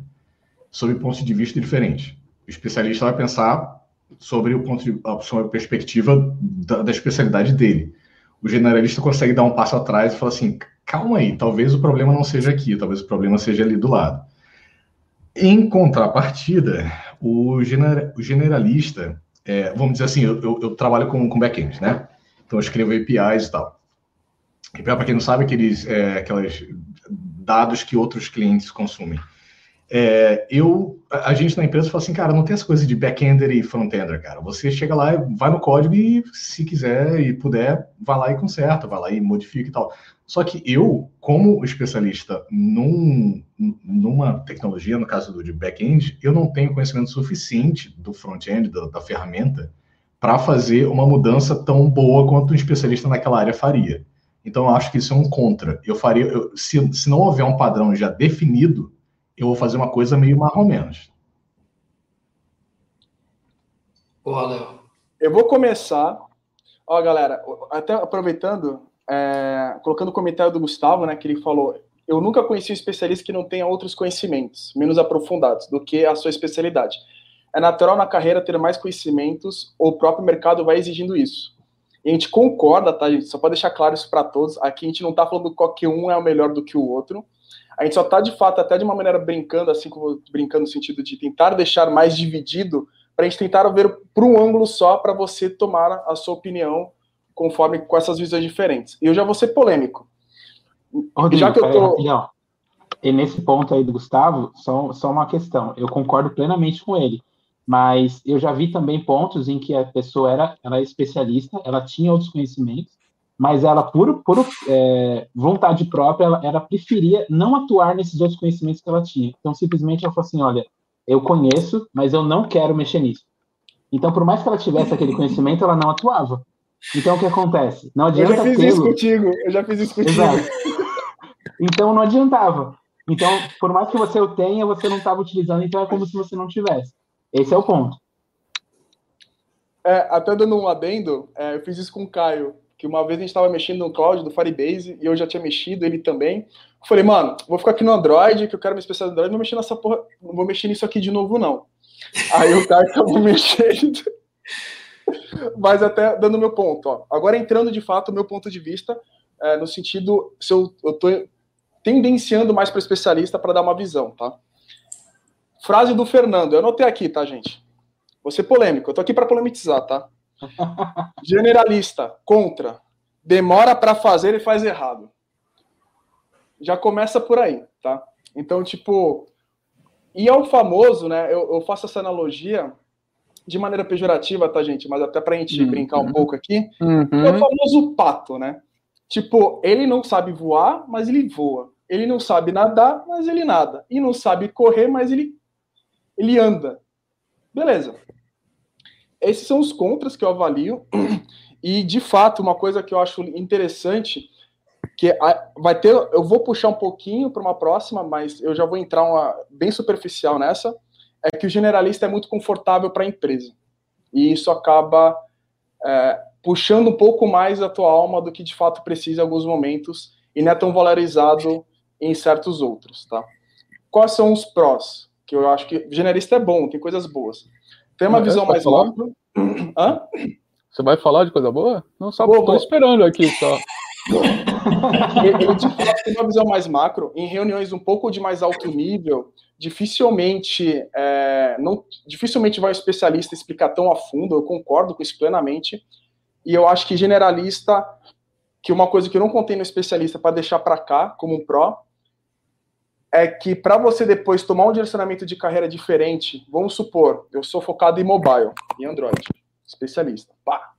sob pontos de vista diferentes. O especialista vai pensar sobre o ponto de, sobre a perspectiva da, da especialidade dele o generalista consegue dar um passo atrás e falar assim: calma aí, talvez o problema não seja aqui, talvez o problema seja ali do lado. Em contrapartida, o, gener, o generalista, é, vamos dizer assim, eu, eu, eu trabalho com, com back-end, né? Então eu escrevo APIs e tal. API, para quem não sabe, aqueles é, aqueles dados que outros clientes consumem. É, eu, a gente na empresa fala assim, cara, não tem essa coisa de back-ender e front-ender, cara. Você chega lá, vai no código e, se quiser e puder, vai lá e conserta, vai lá e modifica e tal. Só que eu, como especialista num, numa tecnologia, no caso do de back-end, eu não tenho conhecimento suficiente do front-end, da, da ferramenta, para fazer uma mudança tão boa quanto um especialista naquela área faria. Então, eu acho que isso é um contra. Eu faria, eu, se, se não houver um padrão já definido, eu vou fazer uma coisa meio mais ou menos. Boa, Léo. Eu vou começar. Ó, galera, até aproveitando, é, colocando o comentário do Gustavo, né, que ele falou: eu nunca conheci um especialista que não tenha outros conhecimentos menos aprofundados do que a sua especialidade. É natural na carreira ter mais conhecimentos, ou o próprio mercado vai exigindo isso. E a gente concorda, tá, gente? Só para deixar claro isso para todos. Aqui a gente não está falando que qualquer um é o melhor do que o outro. A gente só está, de fato, até de uma maneira brincando, assim como brincando no sentido de tentar deixar mais dividido, para a gente tentar ver por um ângulo só, para você tomar a sua opinião conforme com essas visões diferentes. E eu já vou ser polêmico. Rodrigo, já que eu tô... Aí, e nesse ponto aí do Gustavo, só, só uma questão. Eu concordo plenamente com ele, mas eu já vi também pontos em que a pessoa era, era especialista, ela tinha outros conhecimentos, mas ela, por, por é, vontade própria, ela, ela, preferia não atuar nesses outros conhecimentos que ela tinha. Então, simplesmente ela falou assim: olha, eu conheço, mas eu não quero mexer nisso. Então, por mais que ela tivesse aquele conhecimento, ela não atuava. Então, o que acontece? Não adianta. Eu já fiz isso contigo, eu já fiz isso contigo. Exato. Então, não adiantava. Então, por mais que você o tenha, você não estava utilizando, então é como se você não tivesse. Esse é o ponto. É, até dando um adendo, é, eu fiz isso com o Caio, que uma vez a gente estava mexendo no cloud do Firebase e eu já tinha mexido, ele também. Eu falei, mano, vou ficar aqui no Android, que eu quero me especializar no Android, não vou mexer nessa porra, não vou mexer nisso aqui de novo, não. Aí o Caio acabou mexendo. Mas até dando meu ponto, ó. Agora entrando de fato o meu ponto de vista, é, no sentido, se eu, eu tô tendenciando mais para especialista para dar uma visão, tá? Frase do Fernando, eu anotei aqui, tá, gente? Vou ser polêmico, eu tô aqui para polemizar, tá? Generalista, contra. Demora para fazer e faz errado. Já começa por aí, tá? Então, tipo, e é o famoso, né? Eu, eu faço essa analogia de maneira pejorativa, tá, gente? Mas até pra gente uhum. brincar um pouco aqui. Uhum. É o famoso pato, né? Tipo, ele não sabe voar, mas ele voa. Ele não sabe nadar, mas ele nada. E não sabe correr, mas ele, ele anda. Beleza. Esses são os contras que eu avalio. E, de fato, uma coisa que eu acho interessante, que vai ter, eu vou puxar um pouquinho para uma próxima, mas eu já vou entrar uma, bem superficial nessa, é que o generalista é muito confortável para a empresa. E isso acaba é, puxando um pouco mais a tua alma do que de fato precisa em alguns momentos e não é tão valorizado em certos outros, tá? Quais são os prós? Que eu acho que generalista é bom, tem coisas boas. Tem uma visão mais macro. Hã? Você vai falar de coisa boa? Não, só estou esperando aqui só. ele de fato tem uma visão mais macro. Em reuniões um pouco de mais alto nível, dificilmente é, não, dificilmente vai um especialista explicar tão a fundo. Eu concordo com isso plenamente. E eu acho que generalista, que uma coisa que eu não contei no especialista para deixar para cá como um pró, é que para você depois tomar um direcionamento de carreira diferente, vamos supor, eu sou focado em mobile, em Android, especialista. Pá.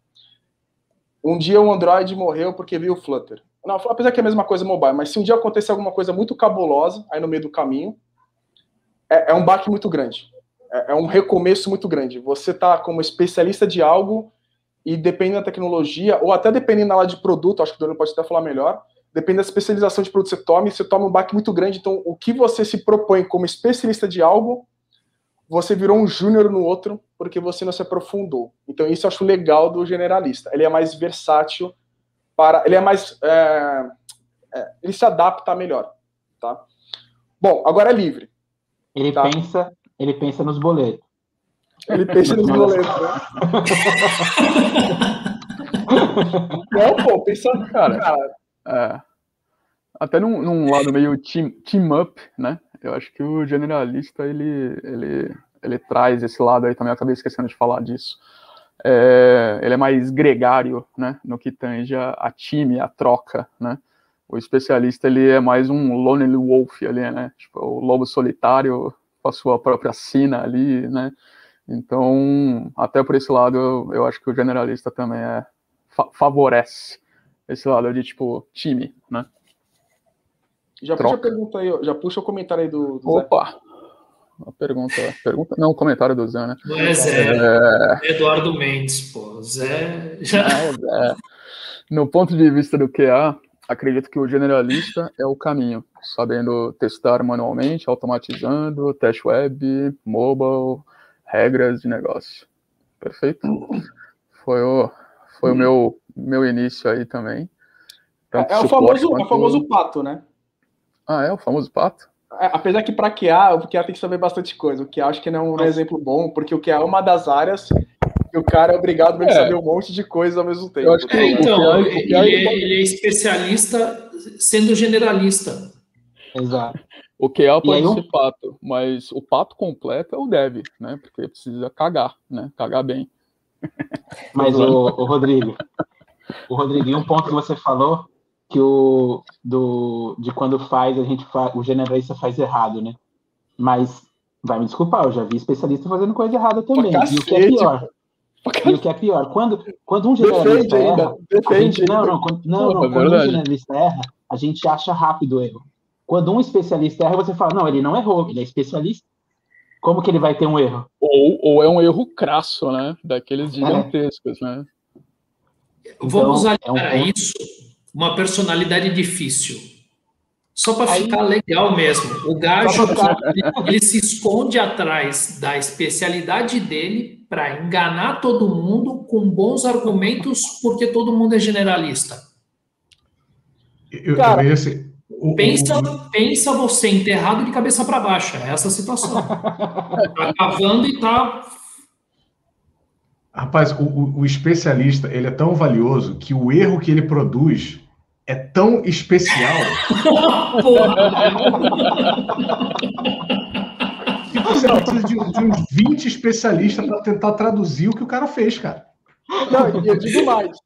Um dia o Android morreu porque viu o Flutter. Não, apesar que é a mesma coisa mobile, mas se um dia acontecer alguma coisa muito cabulosa aí no meio do caminho, é, é um baque muito grande. É, é, um recomeço muito grande. Você tá como especialista de algo e dependendo da tecnologia, ou até dependendo área de produto, acho que o Daniel pode até falar melhor, depende da especialização de produto que você tome, você toma um baque muito grande. Então, o que você se propõe como especialista de algo, você virou um júnior no outro porque você não se aprofundou. Então, isso eu acho legal do generalista. Ele é mais versátil para. Ele é mais. É, é, ele se adapta melhor. Tá? Bom, agora é livre. Ele tá? pensa, ele pensa nos boletos. Ele pensa nos boletos. Né? Não, pô, pensa, cara. cara é, até num, num, lado meio team, team up, né? Eu acho que o generalista ele, ele, ele traz esse lado aí também. Eu acabei esquecendo de falar disso. É, ele é mais gregário, né? No que tange a, a time, a troca, né? O especialista ele é mais um lonely wolf ali, né? Tipo, o lobo solitário com a sua própria sina ali, né? Então, até por esse lado, eu, eu acho que o generalista também é fa favorece esse lado de tipo time, né? Já Troca. puxa a pergunta aí, já puxa o comentário aí do, do Opa! Zé. Uma pergunta, pergunta, não, um comentário do Zé, né? Não é Zé, é... Eduardo Mendes, pô, Zé já... É, é. No ponto de vista do QA, acredito que o generalista é o caminho, sabendo testar manualmente, automatizando, teste web, mobile, regras de negócio. Perfeito? Foi o, foi o meu, meu início aí também. é, é o famoso, quanto... é o famoso pato, né? Ah, é o famoso pato? É, apesar que para QA, o QA tem que saber bastante coisa. O QA acho que não é um exemplo bom, porque o QA é uma das áreas que o cara é obrigado a é. saber um monte de coisas ao mesmo tempo. É, então, QA, ele, é, ele, é especialista sendo generalista. Exato. O QA pode ser pato, mas o pato completo é o dev, né? Porque precisa cagar, né? Cagar bem. Mas o, o Rodrigo, o Rodrigo, um ponto que você falou que o do de quando faz a gente faz, o generalista faz errado, né? Mas vai me desculpar, eu já vi especialista fazendo coisa errada também. Cacete, e o que é pior? E o que é pior, quando, quando um generalista Defende erra, Defende. Gente, não, não, quando, não, não, não quando um generalista erra, a gente acha rápido o erro. Quando um especialista erra, você fala, não, ele não errou, ele é especialista. Como que ele vai ter um erro? Ou, ou é um erro crasso, né? Daqueles é. gigantescos, é. né? Vamos então, é um isso uma personalidade difícil. Só para ficar legal mesmo. O gajo ele se esconde atrás da especialidade dele para enganar todo mundo com bons argumentos, porque todo mundo é generalista. Eu, Cara, eu assim, o, pensa, o... pensa você enterrado de cabeça para baixo. É essa a situação. tá cavando e tá. Rapaz, o, o especialista ele é tão valioso que o erro que ele produz é tão especial. que você precisa de, de uns 20 especialistas para tentar traduzir o que o cara fez, cara. Não, eu digo mais.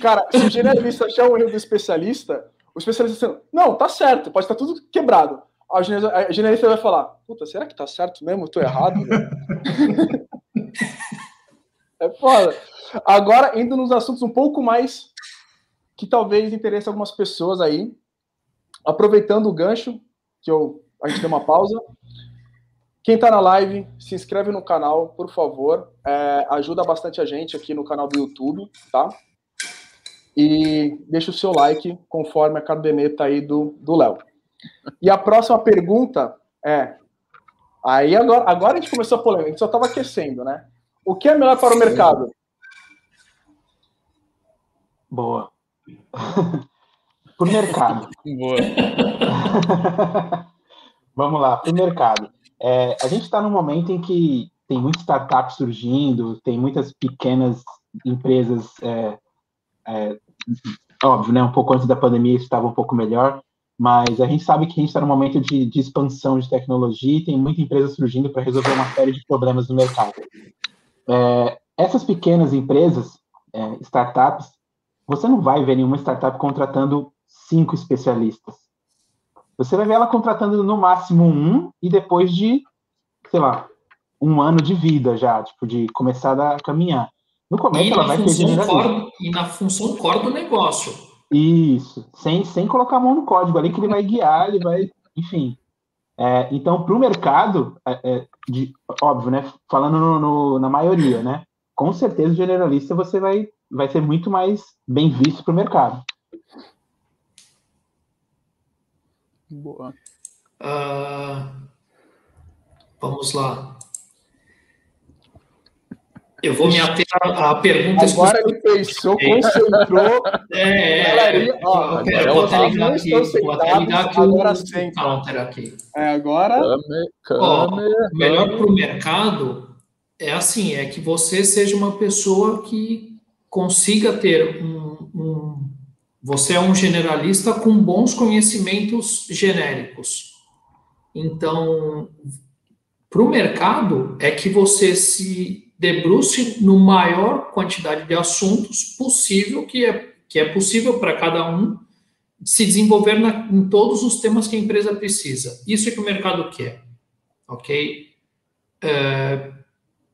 Cara, se o generalista achar um erro do especialista, o especialista assim, não, tá certo, pode estar tudo quebrado. A generalista vai falar, puta, será que tá certo mesmo? Eu tô errado? é foda. Agora, indo nos assuntos um pouco mais que talvez interesse algumas pessoas aí. Aproveitando o gancho, que eu, a gente deu uma pausa. Quem está na live, se inscreve no canal, por favor. É, ajuda bastante a gente aqui no canal do YouTube, tá? E deixa o seu like conforme a caderneta aí do Léo. E a próxima pergunta é. Aí agora, agora a gente começou a polêmica, a gente só estava aquecendo, né? O que é melhor para o mercado? Boa. Por mercado. Boa. Vamos lá, para o mercado. É, a gente está num momento em que tem muitas startups surgindo, tem muitas pequenas empresas, é, é, óbvio, né? Um pouco antes da pandemia isso estava um pouco melhor, mas a gente sabe que a gente está num momento de, de, expansão de tecnologia e tem muita empresa surgindo para resolver uma série de problemas no mercado. É, essas pequenas empresas, é, startups, você não vai ver nenhuma startup contratando cinco especialistas. Você vai ver ela contratando no máximo um e depois de, sei lá, um ano de vida já, tipo, de começar a caminhar. No começo ela vai ter generalista. E na função core do negócio. Isso, sem, sem colocar a mão no código ali que ele vai guiar, ele vai, enfim. É, então, para o mercado, é, é, de, óbvio, né? Falando no, no, na maioria, né? Com certeza, o generalista você vai vai ser muito mais bem visto para o mercado. Boa. Uh, vamos lá. Eu vou me ater à pergunta. Agora ele pensou, concentrou. É, é, é. Ó, pera, vou até ligar aqui. Vou até ligar aqui agora o counter aqui. É, agora. Ó, melhor para o mercado é assim: é que você seja uma pessoa que consiga ter um, um, Você é um generalista com bons conhecimentos genéricos. Então, para o mercado, é que você se debruce no maior quantidade de assuntos possível, que é, que é possível para cada um se desenvolver na, em todos os temas que a empresa precisa. Isso é que o mercado quer, ok? É,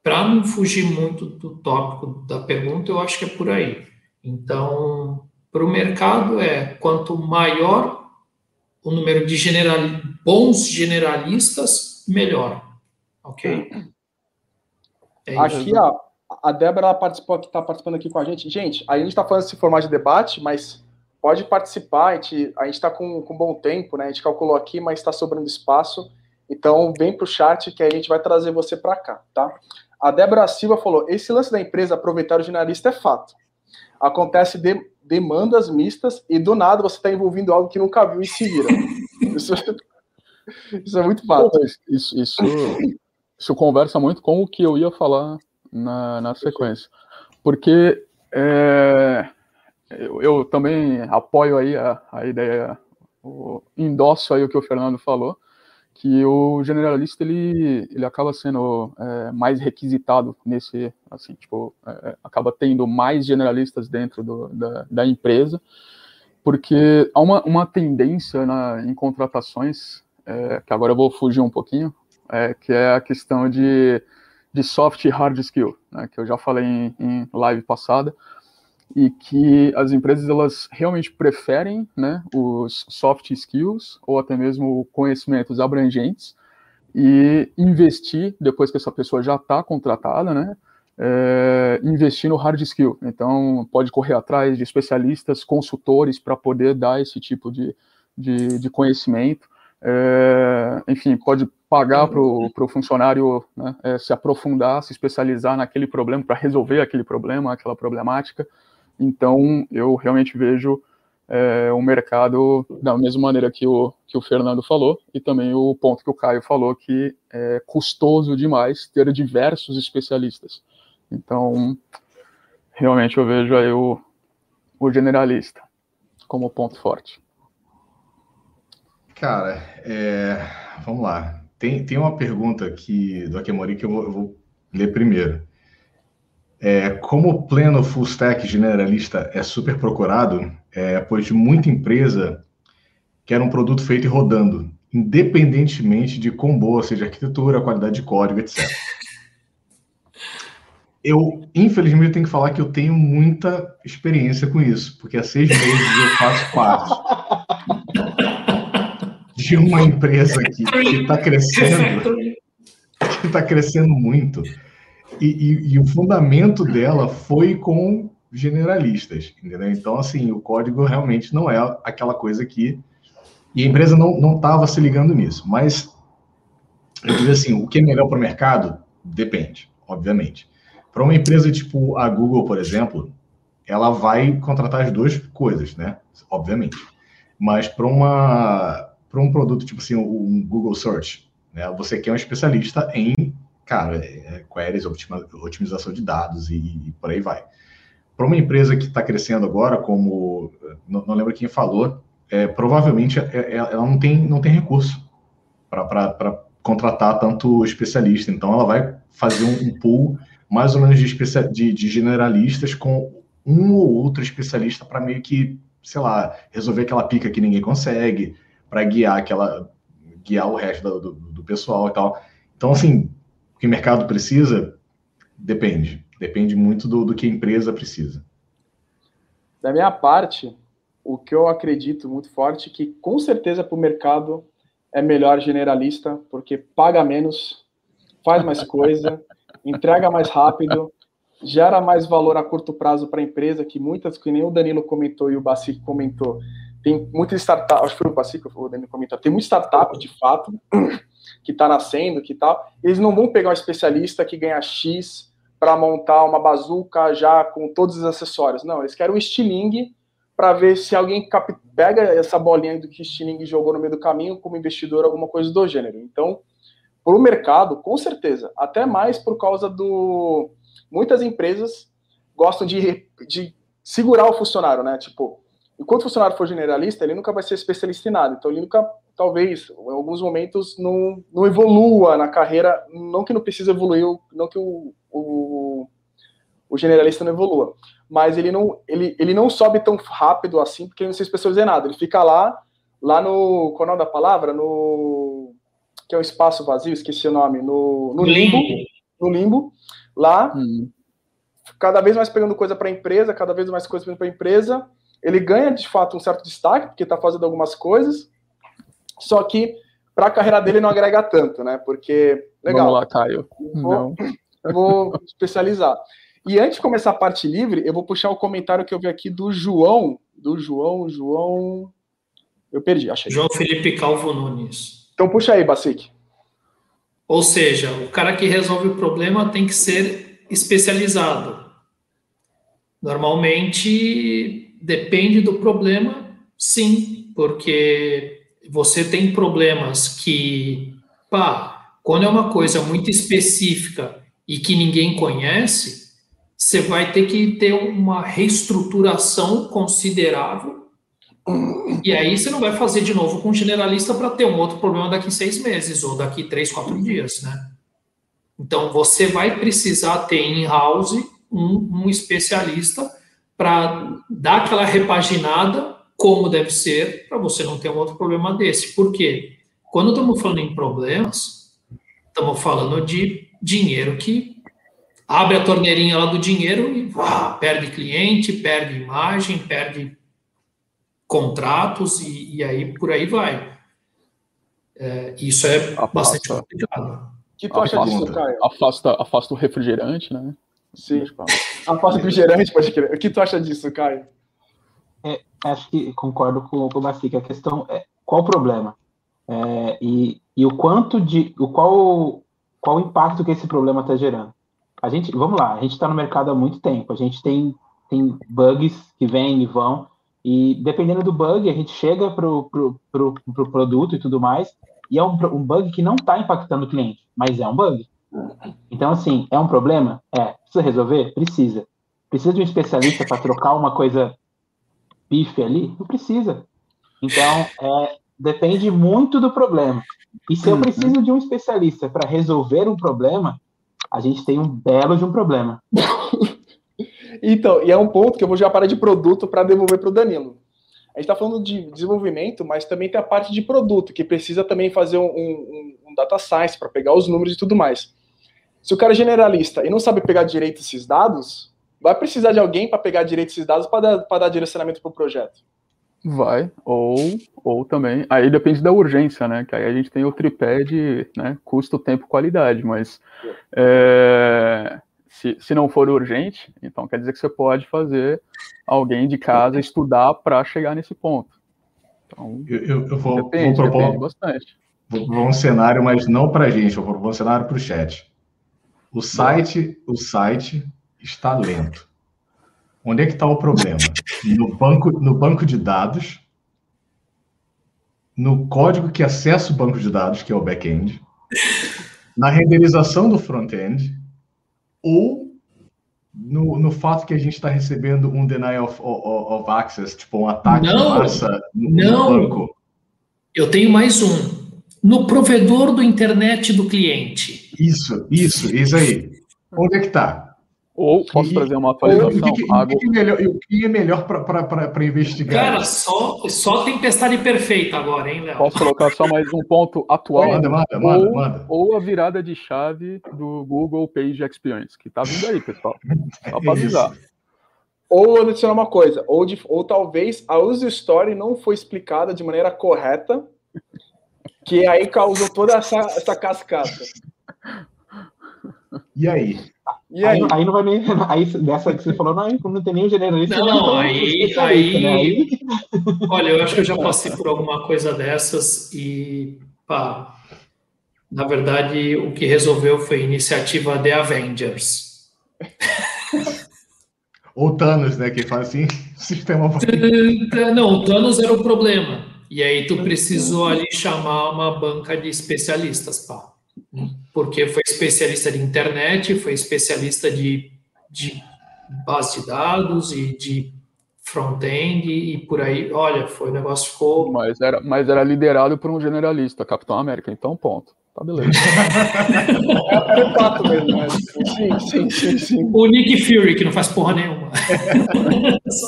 para não fugir muito do tópico da pergunta, eu acho que é por aí. Então, para o mercado é quanto maior o número de general, bons generalistas, melhor. Ok? É aqui, ó, a Débora participou está participando aqui com a gente. Gente, a gente está fazendo esse formato de debate, mas pode participar. A gente está com, com bom tempo, né? A gente calculou aqui, mas está sobrando espaço. Então, vem para o chat que a gente vai trazer você para cá, tá? A Débora Silva falou: esse lance da empresa aproveitar o jornalista é fato. Acontece de, demandas mistas e do nada você está envolvido em algo que nunca viu e se vira. Isso, isso é muito fato. Isso, isso, isso, conversa muito com o que eu ia falar na, na sequência. Porque é, eu, eu, também apoio aí a, a ideia, o, endosso aí o que o Fernando falou que o generalista ele, ele acaba sendo é, mais requisitado nesse, assim, tipo, é, acaba tendo mais generalistas dentro do, da, da, empresa, porque há uma, uma tendência na, em contratações, é, que agora eu vou fugir um pouquinho, é, que é a questão de, de soft e hard skill, né, que eu já falei em, em live passada, e que as empresas elas realmente preferem né, os soft skills ou até mesmo conhecimentos abrangentes e investir depois que essa pessoa já está contratada, né, é, investir no hard skill. Então pode correr atrás de especialistas, consultores para poder dar esse tipo de, de, de conhecimento. É, enfim, pode pagar para o funcionário né, é, se aprofundar, se especializar naquele problema, para resolver aquele problema, aquela problemática. Então, eu realmente vejo é, o mercado da mesma maneira que o, que o Fernando falou, e também o ponto que o Caio falou, que é custoso demais ter diversos especialistas. Então, realmente eu vejo aí o, o generalista como ponto forte. Cara, é, vamos lá. Tem, tem uma pergunta aqui do Akemori que eu vou, eu vou ler primeiro. É, como pleno full stack generalista é super procurado, é, pois muita empresa quer um produto feito e rodando, independentemente de quão boa seja a arquitetura, a qualidade de código, etc. Eu, infelizmente, tenho que falar que eu tenho muita experiência com isso, porque há seis meses eu faço parte de uma empresa que está crescendo, que está crescendo muito. E, e, e, o fundamento dela foi com generalistas, entendeu? Então, assim, o código realmente não é aquela coisa que... E a empresa não estava se ligando nisso. Mas, eu diria assim, o que é melhor para o mercado? Depende, obviamente. Para uma empresa tipo a Google, por exemplo, ela vai contratar as duas coisas, né? Obviamente. Mas para uma para um produto tipo assim, um Google Search, né? Você quer um especialista em, cara, é, queries, otimização de dados e, e por aí vai. Para uma empresa que está crescendo agora, como não, não, lembro quem falou, é, provavelmente é, é, ela não tem, não tem recurso para contratar tanto especialista. Então, ela vai fazer um, um pool mais ou menos de, de, de generalistas com um ou outro especialista para meio que, sei lá, resolver aquela pica que ninguém consegue, para guiar aquela guiar o resto do, do, do, pessoal e tal. Então, assim, o que o mercado precisa depende. Depende muito do, do que a empresa precisa. Da minha parte, o que eu acredito muito forte é que, com certeza, para o mercado é melhor generalista, porque paga menos, faz mais coisa, entrega mais rápido, gera mais valor a curto prazo para a empresa, que muitas, que nem o Danilo comentou e o Bacic comentou, tem muitas startups, acho que foi o Pacifico, o Dani comentou, tem muita startup, de fato, que está nascendo, que tal, eles não vão pegar um especialista que ganha X para montar uma bazuca já com todos os acessórios. Não, eles querem um estilingue para ver se alguém pega essa bolinha do que o estilingue jogou no meio do caminho como investidor, alguma coisa do gênero. Então, para o mercado, com certeza, até mais por causa do... Muitas empresas gostam de, de segurar o funcionário, né? Tipo, enquanto o funcionário for generalista, ele nunca vai ser especialista em nada. Então, ele nunca, talvez, em alguns momentos, não, não evolua na carreira, não que não precisa evoluir, não que o, o, o generalista não evolua, mas ele não, ele, ele não sobe tão rápido assim, porque ele não se especializa em nada. Ele fica lá, lá no, qual é o nome da palavra? No, que é o espaço vazio, esqueci o nome, no, no limbo, no limbo, lá, hum. cada vez mais pegando coisa para a empresa, cada vez mais coisa para a empresa, ele ganha de fato um certo destaque, porque está fazendo algumas coisas, só que para a carreira dele não agrega tanto, né? Porque, legal. Vamos lá, Caio. Vou, vou especializar. E antes de começar a parte livre, eu vou puxar o comentário que eu vi aqui do João, do João, João. Eu perdi, achei. João Felipe Calvo Nunes. Então puxa aí, Bacique. Ou seja, o cara que resolve o problema tem que ser especializado. Normalmente, Depende do problema, sim, porque você tem problemas que, pá, quando é uma coisa muito específica e que ninguém conhece, você vai ter que ter uma reestruturação considerável. E aí você não vai fazer de novo com generalista para ter um outro problema daqui seis meses ou daqui três, quatro dias, né? Então você vai precisar ter em house um, um especialista para dar aquela repaginada como deve ser, para você não ter um outro problema desse. Por quê? Quando estamos falando em problemas, estamos falando de dinheiro que abre a torneirinha lá do dinheiro e uau, perde cliente, perde imagem, perde contratos e, e aí por aí vai. É, isso é afasta, bastante complicado. O que tu acha disso, Caio? Afasta, afasta o refrigerante, né? Sim. A pasta refrigerante, pode crer. O que tu acha disso, Caio? É, acho que concordo com, com o Bacique. A questão é qual o problema? É, e, e o quanto de. O qual, qual o impacto que esse problema está gerando? A gente, vamos lá, a gente está no mercado há muito tempo, a gente tem, tem bugs que vêm e vão, e dependendo do bug, a gente chega para o pro, pro, pro produto e tudo mais, e é um, um bug que não está impactando o cliente, mas é um bug. Então, assim, é um problema? É. Precisa resolver? Precisa. Precisa de um especialista para trocar uma coisa pife ali? Não precisa. Então, é, depende muito do problema. E se eu uhum. preciso de um especialista para resolver um problema, a gente tem um belo de um problema. então, e é um ponto que eu vou já parar de produto para devolver para o Danilo. A gente está falando de desenvolvimento, mas também tem a parte de produto, que precisa também fazer um, um, um data science para pegar os números e tudo mais. Se o cara é generalista e não sabe pegar direito esses dados, vai precisar de alguém para pegar direito esses dados para dar, dar direcionamento para o projeto. Vai, ou, ou também, aí depende da urgência, né? Que aí a gente tem o tripé de né, custo, tempo, qualidade, mas é, se, se não for urgente, então quer dizer que você pode fazer alguém de casa estudar para chegar nesse ponto. Então, eu, eu, eu vou, depende, vou propor bastante. Vou, vou um cenário, mas não para a gente, eu vou propor um cenário para o chat. O site, o site está lento. Onde é que está o problema? No banco, no banco de dados, no código que acessa o banco de dados, que é o back-end, na renderização do front-end, ou no, no fato que a gente está recebendo um denial of, of, of, access, tipo um ataque não, massa no, não. no banco. Eu tenho mais um. No provedor do internet do cliente. Isso, isso, isso aí. Onde é que está? Ou posso e, trazer uma atualização? O que, que, é melhor, o que é melhor para investigar? Cara, só, só tempestade perfeita agora, hein, Léo? Posso colocar só mais um ponto atual? Manda, manda, manda, ou, manda. Ou a virada de chave do Google Page Experience, que tá vindo aí, pessoal. Só para avisar. Ou adicionar uma coisa, ou, de, ou talvez a user story não foi explicada de maneira correta, que aí causou toda essa, essa cascata. E aí? E aí? aí? aí? não vai nem. Aí dessa que você falou, não, não tem nem o generalista. Não, não aí, aí, né? aí. Olha, eu acho que eu já passei por alguma coisa dessas e pá, na verdade o que resolveu foi a iniciativa The Avengers. Ou Thanos, né? Que faz assim, sistema. Não, o Thanos era o problema. E aí tu precisou ali chamar uma banca de especialistas, pá porque foi especialista de internet, foi especialista de, de base de dados e de front-end e por aí. Olha, foi o negócio ficou. Mas era, mas era liderado por um generalista, Capitão América, então ponto. Tá beleza. é fato mesmo, né? Sim, sim, sim, sim. O Nick Fury, que não faz porra nenhuma. só,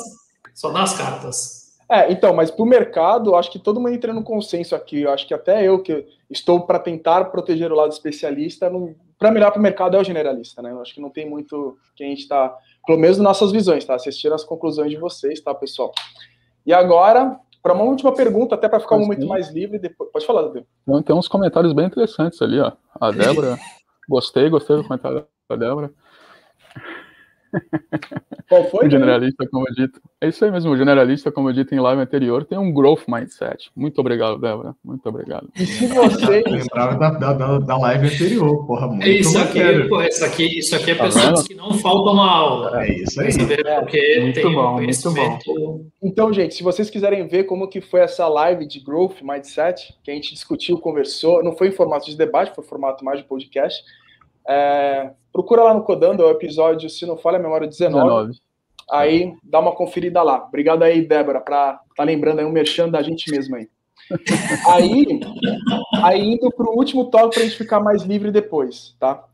só dá as cartas. É, então, mas para o mercado, acho que todo mundo entra no consenso aqui. Eu acho que até eu, que estou para tentar proteger o lado especialista, para melhor para o mercado é o generalista, né? Eu acho que não tem muito que a gente está, pelo menos nossas visões, tá? Assistindo as conclusões de vocês, tá, pessoal? E agora, para uma última pergunta, até para ficar um momento mais livre, depois... pode falar, Davi. Tem uns comentários bem interessantes ali, ó. A Débora, gostei, gostei do comentário da Débora. Qual foi? O generalista, como eu dito. É isso aí mesmo, o generalista, como eu dito em live anterior, tem um growth mindset. Muito obrigado, Débora. Muito obrigado. E se vocês. Lembrava da, da, da live anterior, porra, muito isso aqui, pô, isso aqui, isso aqui é tá pessoas que não faltam uma aula. É isso aí. É, porque muito tem bom, muito bom. Então, gente, se vocês quiserem ver como que foi essa live de growth mindset, que a gente discutiu, conversou, não foi em formato de debate, foi em formato mais de podcast. É, procura lá no Codando, é o episódio, se não falha a memória, 19. 19. Aí dá uma conferida lá. Obrigado aí, Débora, para tá lembrando aí um merchan da gente mesmo aí. aí, aí indo para o último toque para a gente ficar mais livre depois, tá?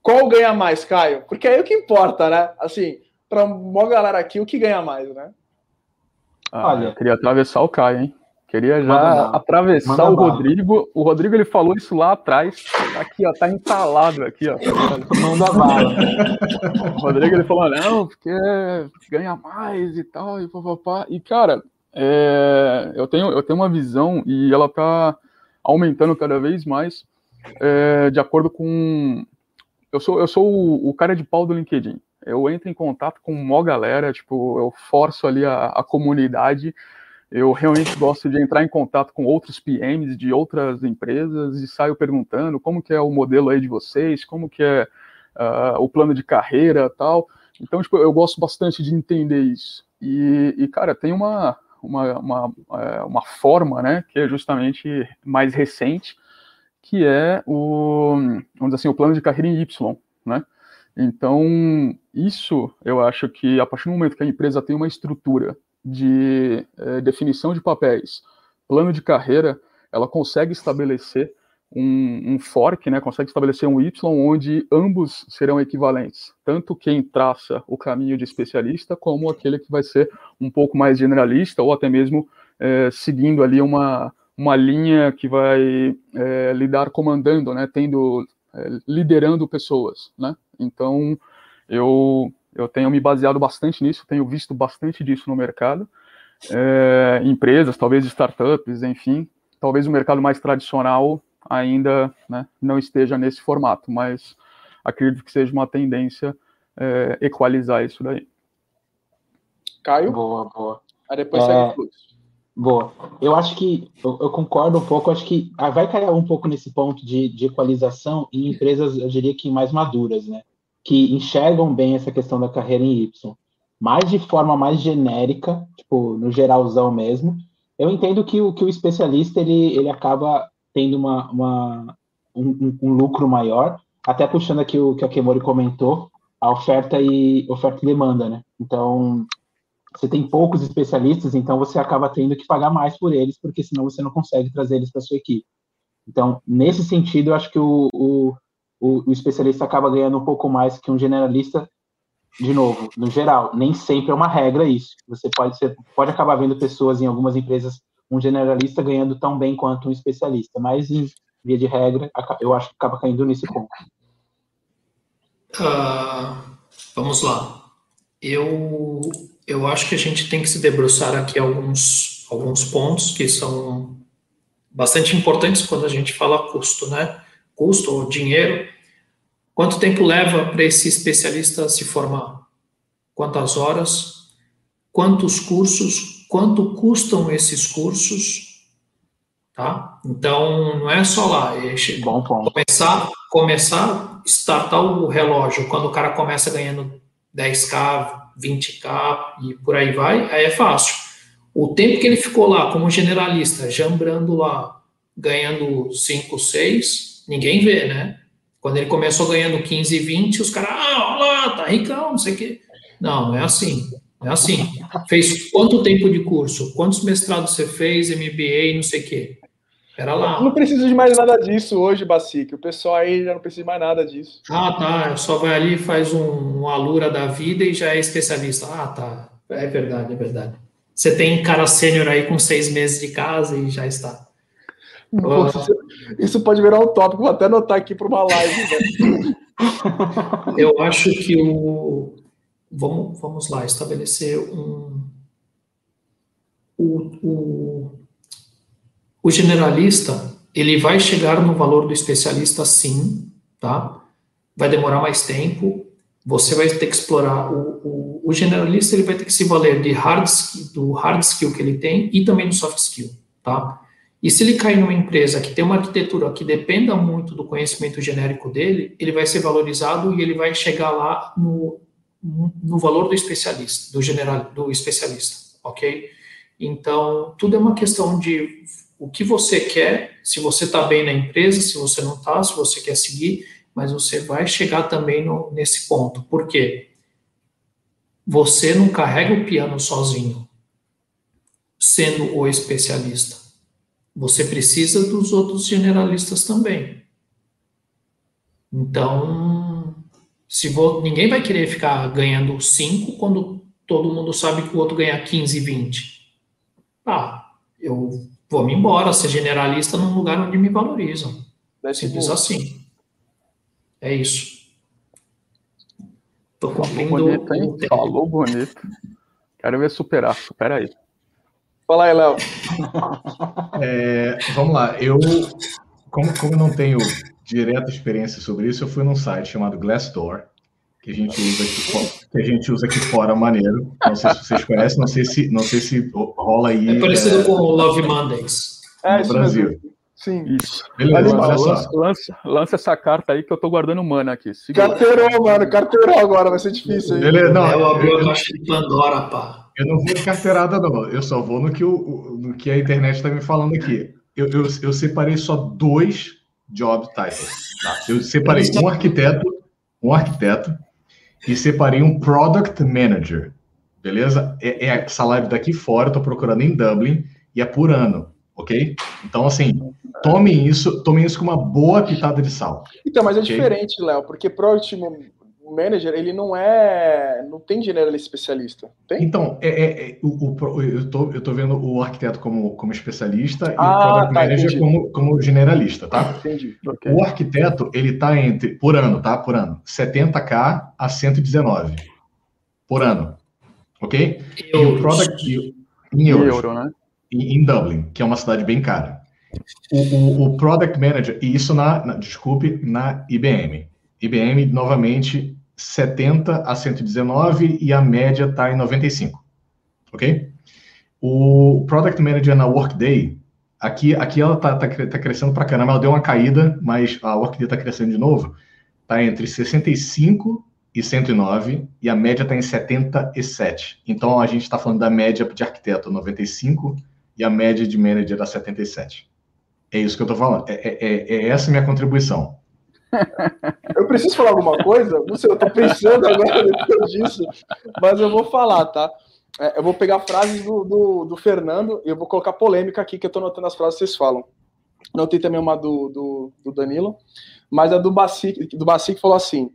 Qual ganha mais, Caio? Porque aí é o que importa, né? Assim, para uma galera aqui, o que ganha mais, né? Ah, Olha, eu queria atravessar o Caio, hein? Queria já atravessar Manda o Rodrigo. O Rodrigo ele falou isso lá atrás. Aqui, ó, tá entalado aqui, ó. Manda bala. O Rodrigo ele falou: não, porque ganha mais e tal, e papapá. E, cara, é, eu, tenho, eu tenho uma visão e ela tá aumentando cada vez mais é, de acordo com. Eu sou, eu sou o, o cara de pau do LinkedIn. eu entro em contato com uma galera, tipo, eu forço ali a, a comunidade eu realmente gosto de entrar em contato com outros PMs de outras empresas e saio perguntando como que é o modelo aí de vocês, como que é uh, o plano de carreira tal. Então, tipo, eu gosto bastante de entender isso. E, e cara, tem uma, uma, uma, é, uma forma, né, que é justamente mais recente, que é o, vamos assim, o plano de carreira em Y, né? Então, isso eu acho que a partir do momento que a empresa tem uma estrutura de é, definição de papéis, plano de carreira, ela consegue estabelecer um, um, fork, né, consegue estabelecer um Y onde ambos serão equivalentes, tanto quem traça o caminho de especialista como aquele que vai ser um pouco mais generalista ou até mesmo é, seguindo ali uma, uma linha que vai é, lidar comandando, né, tendo é, liderando pessoas, né? Então eu eu tenho me baseado bastante nisso, tenho visto bastante disso no mercado. É, empresas, talvez startups, enfim, talvez o mercado mais tradicional ainda né, não esteja nesse formato, mas acredito que seja uma tendência é, equalizar isso daí. Caio? Boa, boa. Aí depois é, segue o Boa. Eu acho que, eu, eu, concordo um pouco, acho que ah, vai cair um pouco nesse ponto de, de equalização em empresas, eu diria que mais maduras, né? Que enxergam bem essa questão da carreira em Y, mas de forma mais genérica, tipo, no geralzão mesmo, eu entendo que o, que o especialista ele, ele acaba tendo uma, uma um, um, lucro maior, até puxando aqui o que a Kemori comentou, a oferta e oferta e demanda, né? Então, você tem poucos especialistas, então você acaba tendo que pagar mais por eles, porque senão você não consegue trazer eles para sua equipe. Então, nesse sentido, eu acho que o, o, o, o especialista acaba ganhando um pouco mais que um generalista, de novo, no geral, nem sempre é uma regra isso. Você pode, ser, pode acabar vendo pessoas em algumas empresas, um generalista ganhando tão bem quanto um especialista, mas em via de regra, eu acho que acaba caindo nesse ponto. Uh, vamos lá. Eu, eu acho que a gente tem que se debruçar aqui alguns, alguns pontos que são bastante importantes quando a gente fala custo, né? Custo ou dinheiro, quanto tempo leva para esse especialista se formar? Quantas horas? Quantos cursos? Quanto custam esses cursos? Tá? Então, não é só lá. É Bom ponto. Começar, começar, startar o relógio quando o cara começa ganhando 10k, 20k e por aí vai, aí é fácil. O tempo que ele ficou lá como generalista, jambrando lá, ganhando 5, 6, ninguém vê, né? Quando ele começou ganhando 15, 20, os caras, ah, olha lá, tá ricão, não sei o quê. Não, não é assim. Não é assim. Fez quanto tempo de curso? Quantos mestrados você fez, MBA, não sei o quê? Pera lá. Não precisa de mais nada disso hoje, Bacique. O pessoal aí já não precisa de mais nada disso. Ah, tá. Só vai ali, faz um, um alura da vida e já é especialista. Ah, tá. É verdade, é verdade. Você tem cara sênior aí com seis meses de casa e já está. Nossa, isso pode virar um tópico, vou até anotar aqui para uma live. Né? Eu acho que o. Vamos, vamos lá, estabelecer um. O, o, o generalista, ele vai chegar no valor do especialista sim, tá? Vai demorar mais tempo, você vai ter que explorar o, o, o, generalista ele vai ter que se valer de hard skill, do hard skill que ele tem e também do soft skill, tá? E se ele cair numa empresa que tem uma arquitetura que dependa muito do conhecimento genérico dele, ele vai ser valorizado e ele vai chegar lá no, no valor do especialista, do general, do especialista, ok? Então, tudo é uma questão de o que você quer, se você está bem na empresa, se você não está, se você quer seguir, mas você vai chegar também no, nesse ponto. Por quê? Você não carrega o piano sozinho, sendo o especialista você precisa dos outros generalistas também. Então, se vou, ninguém vai querer ficar ganhando 5 quando todo mundo sabe que o outro ganha 15, 20. Ah, eu vou me embora, ser generalista num lugar onde me valorizam. Simples assim. É isso. Tô cumprindo. Bonito, hein? Falou bonito. Quero ver superar. Supera aí. Fala aí, Léo. É, vamos lá. Eu, como, como eu não tenho direta experiência sobre isso, eu fui num site chamado Glassdoor, que a gente usa aqui que a gente usa aqui fora, maneiro. Não sei se vocês conhecem, não sei se, não sei se rola aí. É parecido é, com o Love Mondays. É, no Brasil. Mesmo. Sim. Isso. Beleza, olha. Lança, lança, lança, essa carta aí que eu tô guardando mana aqui. Segura. Carteirou, mano. Carteirou agora, vai ser difícil. Hein? Beleza, não. É uma boa caixa de Pandora, pá. Eu não vou de carteirada, não. Eu só vou no que, o, no que a internet tá me falando aqui. Eu, eu, eu separei só dois job titles. Tá? Eu separei um arquiteto, um arquiteto, e separei um product manager. Beleza? É, é essa live daqui fora, eu tô procurando em Dublin, e é por ano ok? Então, assim, tome isso, tome isso com uma boa pitada de sal. Então, mas é okay? diferente, Léo, porque Product Manager, ele não é, não tem generalista especialista, tem? Então, é, é, é o, o, eu, tô, eu tô vendo o arquiteto como, como especialista ah, e o Product tá, Manager como, como generalista, tá? Entendi. Okay. O arquiteto, ele tá entre, por ano, tá? Por ano, 70k a 119 por ano, ok? Euros. E o Product... Em euros. Euro, né? em Dublin, que é uma cidade bem cara. O, o, o Product Manager, e isso na, na, desculpe, na IBM. IBM, novamente, 70 a 119 e a média está em 95. Ok? O Product Manager na Workday, aqui, aqui ela está tá, tá crescendo para caramba, ela deu uma caída, mas a Workday está crescendo de novo. Está entre 65 e 109 e a média está em 77. Então a gente está falando da média de arquiteto 95 e a média de manager era 77. É isso que eu estou falando. É, é, é, é essa minha contribuição. Eu preciso falar alguma coisa? Não sei, eu estou pensando agora depois disso, mas eu vou falar, tá? É, eu vou pegar frases do, do, do, Fernando e eu vou colocar polêmica aqui, que eu estou notando as frases que vocês falam. Notei também uma do, do, do Danilo, mas a do Bacic, do Bacic falou assim: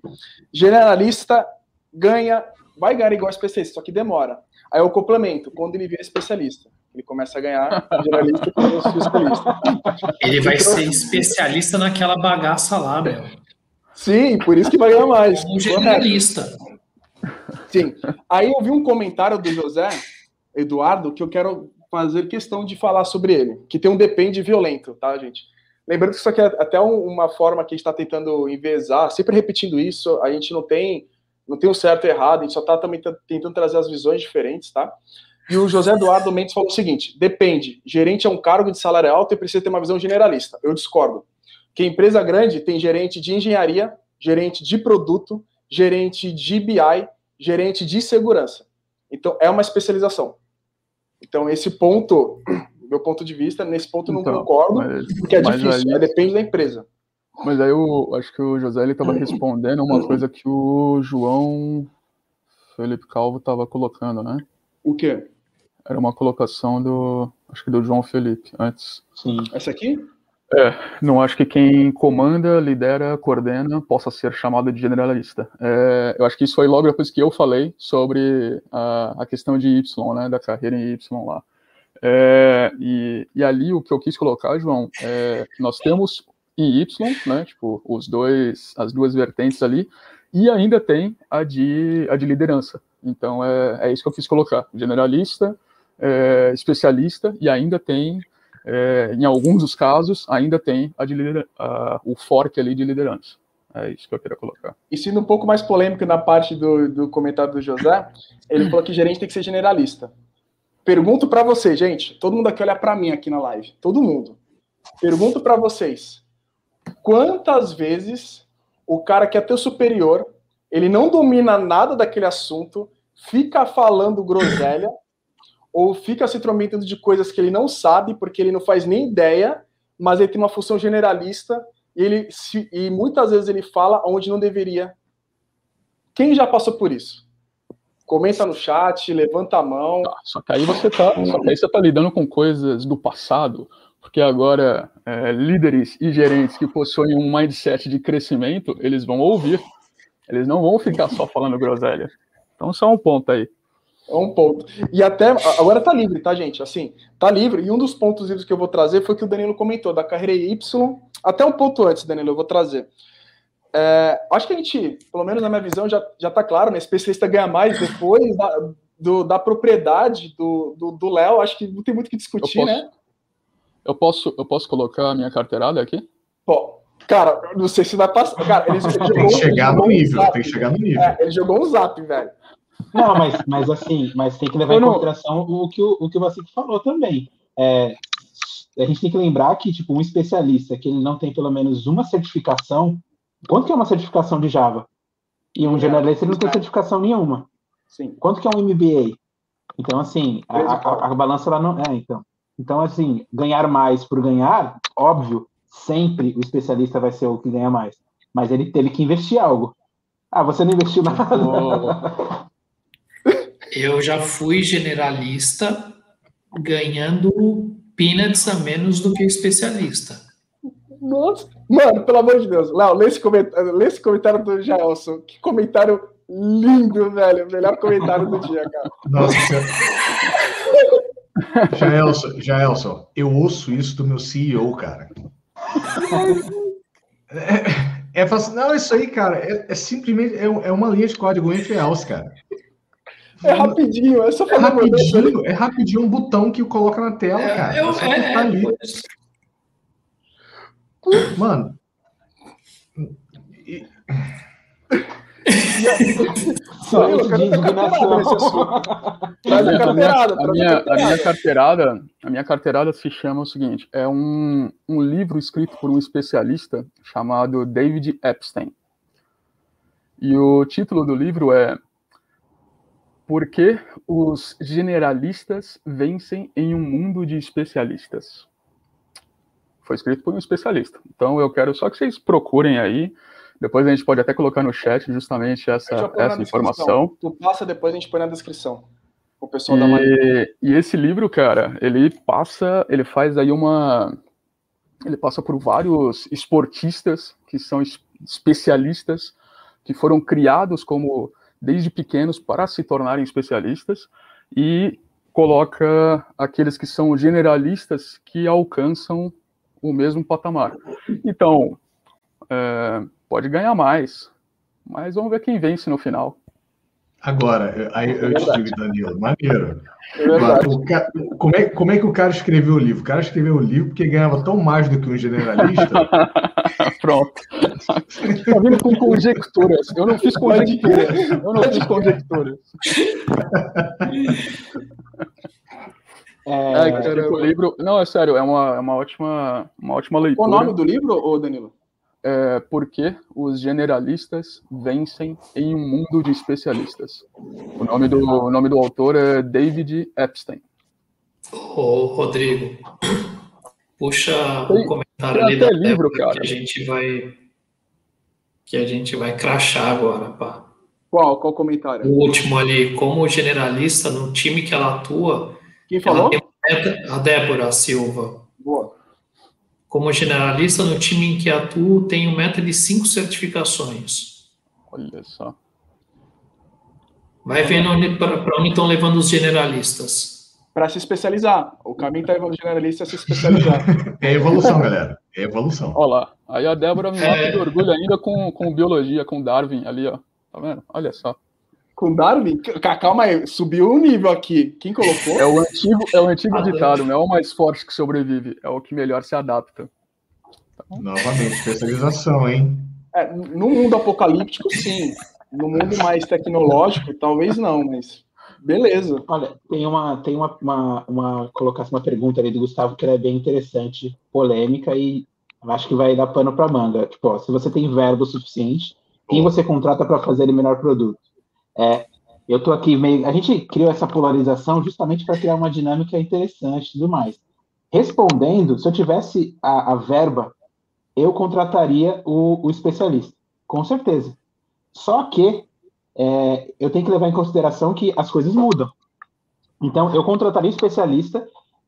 generalista ganha, vai ganhar igual especialista, só que demora. Aí eu complemento, quando ele vira especialista. Ele começa a ganhar generalista como especialista. Ele vai então, ser especialista naquela bagaça lá, meu. Sim, por isso que vai ganhar mais. Um generalista. Sim. Aí eu vi um comentário do José Eduardo que eu quero fazer questão de falar sobre ele, que tem um depende violento, tá, gente? Lembrando que isso aqui é até uma forma que a gente está tentando envezar, sempre repetindo isso, a gente não tem não tem o um certo e errado, a gente só está também tentando trazer as visões diferentes, tá? E o José Eduardo Mendes falou o seguinte: depende, gerente é um cargo de salário alto e precisa ter uma visão generalista. Eu discordo. Que empresa grande tem gerente de engenharia, gerente de produto, gerente de BI, gerente de segurança. Então é uma especialização. Então esse ponto, meu ponto de vista, nesse ponto não então, concordo, mas, porque é difícil, aí, é, depende da empresa. Mas aí eu acho que o José ele estava respondendo uma coisa que o João Felipe Calvo estava colocando, né? O quê? Era uma colocação do. Acho que do João Felipe, antes. Sim. Essa aqui? É, não acho que quem comanda, lidera, coordena possa ser chamado de generalista. É, eu acho que isso foi logo depois que eu falei sobre a, a questão de Y, né, da carreira em Y lá. É, e, e, ali o que eu quis colocar, João, é nós temos em Y, né, tipo, os dois, as duas vertentes ali, e ainda tem a de, a de liderança. Então é, é isso que eu quis colocar, generalista, é, especialista e ainda tem, é, em alguns dos casos, ainda tem a de a, o fork ali de liderança. É isso que eu queria colocar. E sendo um pouco mais polêmico na parte do, do comentário do José, ele falou que gerente tem que ser generalista. Pergunto para você, gente, todo mundo aqui olha para mim aqui na live, todo mundo. Pergunto para vocês, quantas vezes o cara que é teu superior, ele não domina nada daquele assunto, fica falando groselha, ou fica se intrometendo de coisas que ele não sabe, porque ele não faz nem ideia, mas ele tem uma função generalista e, ele se, e muitas vezes ele fala onde não deveria. Quem já passou por isso? Comenta no chat, levanta a mão. Tá, só que aí você tá, você tá lidando com coisas do passado, porque agora é, líderes e gerentes que possuem um mindset de crescimento, eles vão ouvir, eles não vão ficar só falando groselha. Então só um ponto aí. É um ponto. E até agora tá livre, tá, gente? Assim, tá livre. E um dos pontos livres que eu vou trazer foi que o Danilo comentou, da carreira Y. Até um ponto antes, Danilo, eu vou trazer. É, acho que a gente, pelo menos na minha visão, já, já tá claro, né? Especialista ganha mais depois da, do, da propriedade do Léo. Acho que não tem muito o que discutir, eu posso, né? Eu posso, eu posso colocar a minha carteirada aqui? Pô, cara, não sei se vai passar. Cara, ele, ele tem que chegar no nível, zap, tem que chegar no nível. É, ele jogou um zap, velho. Não, mas, mas assim, mas tem que levar em consideração o que o, o que você falou também. É, a gente tem que lembrar que, tipo, um especialista que ele não tem pelo menos uma certificação, quanto que é uma certificação de Java? E um generalista ele não tem certificação nenhuma. Sim. Quanto que é um MBA? Então, assim, a, a, a balança lá não é, então. Então, assim, ganhar mais por ganhar, óbvio, sempre o especialista vai ser o que ganha mais. Mas ele teve que investir algo. Ah, você não investiu nada. Oh. Eu já fui generalista ganhando peanuts a menos do que especialista. Nossa, mano, pelo amor de Deus. Léo, lê esse comentário, lê esse comentário do Jaelson. Que comentário lindo, velho. Melhor comentário do dia, cara. Nossa, Jaelson, Jaelson, eu ouço isso do meu CEO, cara. É, é fácil. Não, isso aí, cara, é, é simplesmente é, é, uma linha de código entre else, cara. É rapidinho, é só fazer é rapidinho, é rapidinho um botão que coloca na tela, é, cara. Eu, é só é, ali. Mano. E... Só isso de indignação. A minha, a minha carteirada, a minha carteirada se chama o seguinte: é um, um livro escrito por um especialista chamado David Epstein. E o título do livro é Por que os generalistas vencem em um mundo de especialistas? Foi escrito por um especialista. Então eu quero só que vocês procurem aí depois a gente pode até colocar no chat justamente essa, essa informação. Tu passa depois a gente põe na descrição. O pessoal e, da E esse livro, cara, ele passa, ele faz aí uma. Ele passa por vários esportistas que são especialistas, que foram criados como desde pequenos para se tornarem especialistas e coloca aqueles que são generalistas que alcançam o mesmo patamar. Então, é, pode ganhar mais. Mas vamos ver quem vence no final. Agora, aí eu, te digo, Danilo, maneiro. Cara, como, é, como é que o cara escreveu o livro? O cara escreveu o livro porque ganhava tão mais do que um generalista. Pronto. Tá vindo com conjecturas. Eu não fiz conjecturas. Eu não fiz conjecturas. É, é tipo, o livro. Não, é sério, é uma, é uma, ótima, uma ótima leitura. O nome do livro, ô Danilo? É, por que os generalistas vencem em um mundo de especialistas. O nome do, o nome do autor é David Epstein. Ô, Rodrigo, puxa tem, um comentário ali da livro, cara. que a gente vai que a gente vai crachar agora, pá. Qual? Qual comentário? O último ali, como generalista no time que ela atua. Quem falou? a Débora Silva. Boa. Como generalista, no time em que atuo, tenho meta de cinco certificações. Olha só. Vai vendo para onde estão levando os generalistas. Para se especializar. O caminho está levando os generalistas a se especializar. É evolução, galera. É evolução. Olha lá. Aí a Débora me mata é... de orgulho ainda com, com biologia, com Darwin ali, ó. Tá vendo? Olha só. Com Darwin? Calma aí, subiu um nível aqui. Quem colocou? É o antigo, é o antigo ah, ditado, não é o mais forte que sobrevive, é o que melhor se adapta. Novamente, especialização, hein? É, no mundo apocalíptico, sim. No mundo mais tecnológico, talvez não, mas beleza. Olha, tem uma, tem uma, uma, uma colocação, uma pergunta ali do Gustavo que é bem interessante, polêmica e acho que vai dar pano para manga. Tipo, ó, se você tem verbo suficiente, quem você contrata para fazer o melhor produto? É, eu estou aqui meio. A gente criou essa polarização justamente para criar uma dinâmica interessante e tudo mais. Respondendo, se eu tivesse a, a verba, eu contrataria o, o, especialista, com certeza. Só que é, eu tenho que levar em consideração que as coisas mudam. Então, eu contrataria o especialista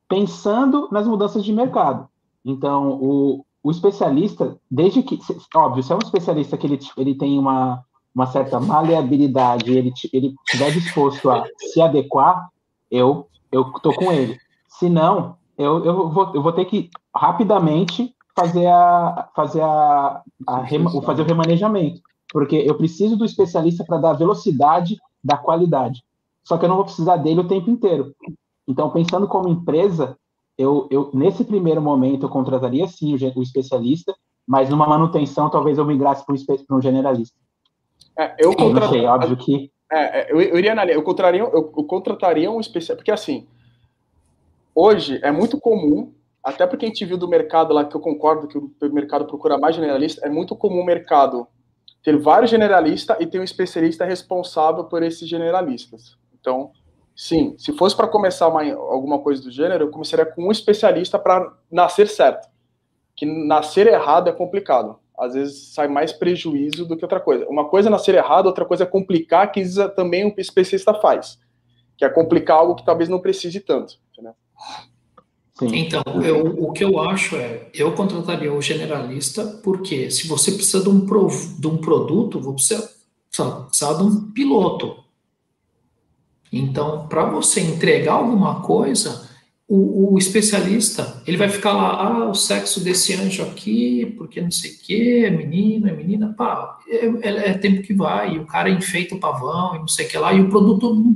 pensando nas mudanças de mercado. Então, o, o especialista, desde que. Óbvio, se é um especialista que ele, ele tem uma uma certa maleabilidade, ele ele estiver disposto a se adequar, eu eu tô com ele. Se não, eu, eu, vou, eu vou ter que rapidamente fazer a fazer a, a rema, fazer o remanejamento, porque eu preciso do especialista para dar velocidade da qualidade. Só que eu não vou precisar dele o tempo inteiro. Então, pensando como empresa, eu, eu nesse primeiro momento eu contrataria sim o, o especialista, mas numa manutenção talvez eu migrasse para um generalista. É, eu contrataria. óbvio que É, é, eu, eu iria na linha, eu contrataria, eu, eu contrataria um especial, porque assim, hoje é muito comum, até porque a gente viu do mercado lá, que eu concordo que o mercado procura mais generalista, é muito comum o mercado ter vários generalistas e ter um especialista responsável por esses generalistas. Então, sim, se fosse para começar uma, alguma coisa do gênero, eu começaria com um especialista para nascer certo. Que nascer errado é complicado. Às vezes sai mais prejuízo do que outra coisa. Uma coisa é nascer errado, outra coisa é complicar, que também um especialista faz. Que é complicar algo que talvez não precise tanto. Entendeu? Então, eu, o que eu acho é, eu contrataria o generalista, porque se você precisa de um, pro, de um produto, você precisa, precisa de um piloto. Então, para você entregar alguma coisa, o, o, especialista, ele vai ficar lá, ah, o sexo desse anjo aqui, porque não sei o quê, é menino, é menina, pá, é, é, é tempo que vai, e o cara enfeita o pavão, e não sei o que lá, e o produto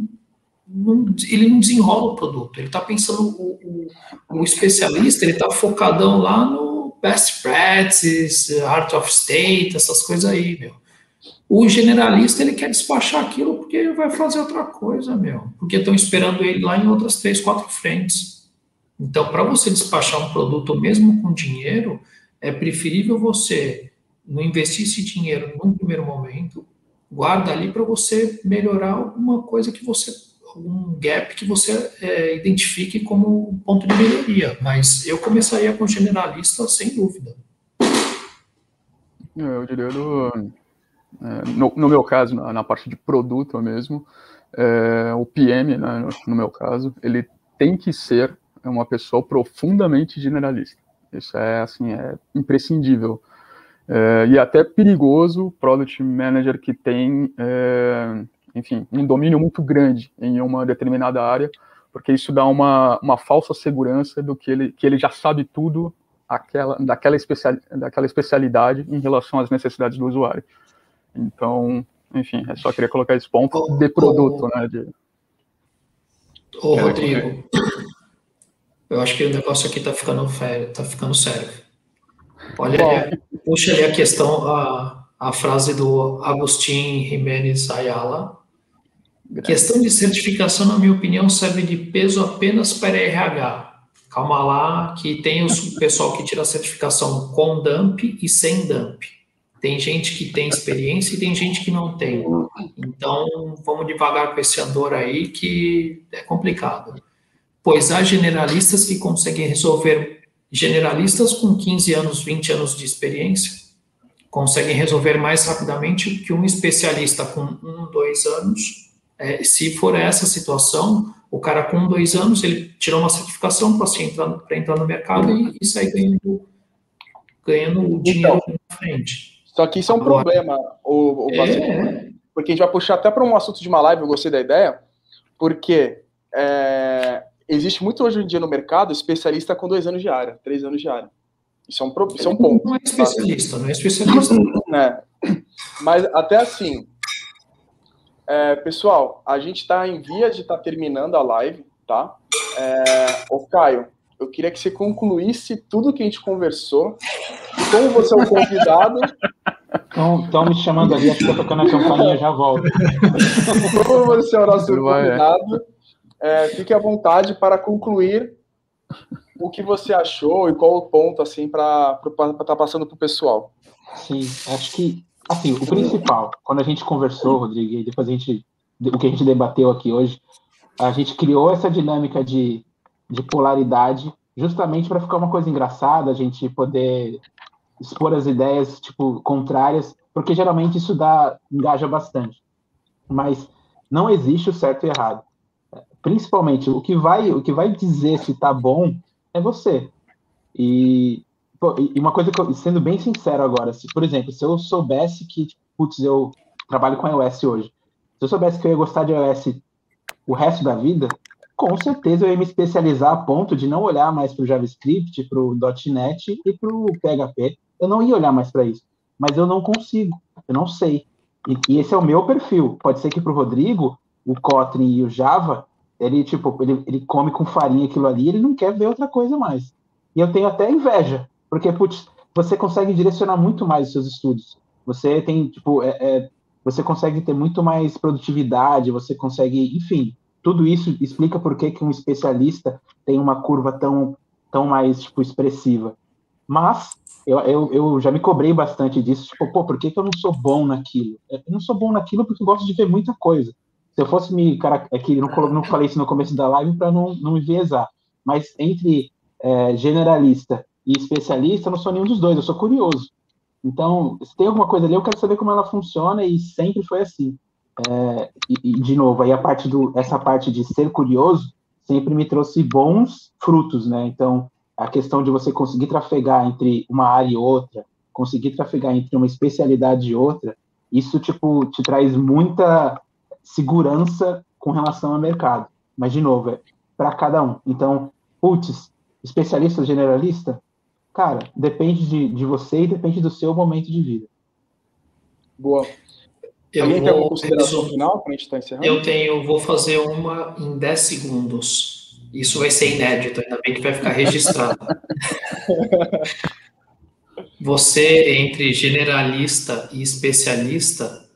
não, ele não desenrola o produto. Ele está pensando, o, o, o, especialista, ele está focadão lá no best practices, art of state, essas coisas aí, meu. O generalista, ele quer despachar aquilo porque ele vai fazer outra coisa, meu. Porque estão esperando ele lá em outras três, quatro frentes. Então, para você despachar um produto mesmo com dinheiro, é preferível você não investir esse dinheiro num primeiro momento, guarda ali para você melhorar alguma coisa que você algum gap que você é, identifique como ponto de melhoria, mas eu começaria com generalista sem dúvida. Eu diria do, é, no, no, meu caso, na, na, parte de produto mesmo, é, o PM, né, no, no, meu caso, ele tem que ser uma pessoa profundamente generalista. Isso é assim, é imprescindível. É, e até perigoso product manager que tem é, enfim, um domínio muito grande em uma determinada área, porque isso dá uma, uma falsa segurança do que ele, que ele já sabe tudo aquela, daquela, especial, daquela especialidade em relação às necessidades do usuário. Então, enfim, é só queria colocar esse ponto de produto, né? De... Ô, Rodrigo, eu acho que o negócio aqui tá ficando, tá ficando sério. Olha, puxa ali a questão, a, a frase do Agustin Jiménez Ayala, Questão de certificação, na minha opinião, serve de peso apenas para RH. Calma lá, que tem o pessoal que tira a certificação com dump e sem dump. Tem gente que tem experiência e tem gente que não tem. Então, vamos devagar com esse andor aí, que é complicado. Pois há generalistas que conseguem resolver, generalistas com 15 anos, 20 anos de experiência, conseguem resolver mais rapidamente que um especialista com um, dois anos é, se for essa situação, o cara com dois anos, ele tirou uma certificação para entrar, entrar no mercado e, e sair ganhando, ganhando dinheiro então, na frente. Só que isso é um Agora, problema, o, o é... porque a gente vai puxar até para um assunto de uma live, eu gostei da ideia, porque é, existe muito hoje em dia no mercado especialista com dois anos de área, três anos de área. Isso é um, isso é um ponto. Não é especialista, não é especialista. É. Mas até assim, é, pessoal, a gente está em vias de estar tá terminando a live, tá? É, ô Caio, eu queria que você concluísse tudo que a gente conversou. Como você é o convidado. Estão me chamando ali, acho que estou tocando a campainha já volto. Como você é o nosso convidado, é, fique à vontade para concluir o que você achou e qual o ponto assim para estar tá passando para o pessoal. Sim, acho que Assim, o principal, quando a gente conversou, Rodrigo, e depois a gente, o que a gente debateu aqui hoje, a gente criou essa dinâmica de, de polaridade justamente para ficar uma coisa engraçada, a gente poder expor as ideias, tipo, contrárias, porque geralmente isso dá, engaja bastante. Mas não existe o certo e errado. Principalmente, o que vai, o que vai dizer se tá bom é você. E Pô, e uma coisa que eu, sendo bem sincero agora, se, por exemplo, se eu soubesse que, tipo, putz, eu trabalho com iOS hoje, se eu soubesse que eu ia gostar de iOS o resto da vida, com certeza eu ia me especializar a ponto de não olhar mais para o JavaScript, para o .NET e para o PHP. Eu não ia olhar mais para isso. Mas eu não consigo, eu não sei. E, e esse é o meu perfil. Pode ser que para o Rodrigo, o Kotlin e o Java, ele tipo, ele, ele come com farinha aquilo ali, ele não quer ver outra coisa mais. E eu tenho até inveja, porque, putz, você consegue direcionar muito mais os seus estudos. Você tem, tipo, é, é, você consegue ter muito mais produtividade, você consegue, enfim, tudo isso explica por que, que um especialista tem uma curva tão, tão mais tipo, expressiva. Mas eu, eu, eu já me cobrei bastante disso, tipo, pô, por que, que eu não sou bom naquilo? Eu não sou bom naquilo porque eu gosto de ver muita coisa. Se eu fosse me. Cara, é que não, não falei isso no começo da live para não, não me viesar. Mas entre é, generalista e especialista, eu não sou nenhum dos dois, eu sou curioso. Então, se tem alguma coisa ali, eu quero saber como ela funciona e sempre foi assim. É, e, e, de novo, aí a parte do, essa parte de ser curioso sempre me trouxe bons frutos, né? Então, a questão de você conseguir trafegar entre uma área e outra, conseguir trafegar entre uma especialidade e outra, isso, tipo, te traz muita segurança com relação ao mercado. Mas, de novo, é para cada um. Então, putz, especialista generalista? Cara, depende de, de você e depende do seu momento de vida. Boa. Eu Alguém vou, tem alguma consideração final para a gente estar tá encerrando? Eu tenho, vou fazer uma em 10 segundos. Isso vai ser inédito, ainda bem que vai ficar registrado. você, entre generalista e especialista,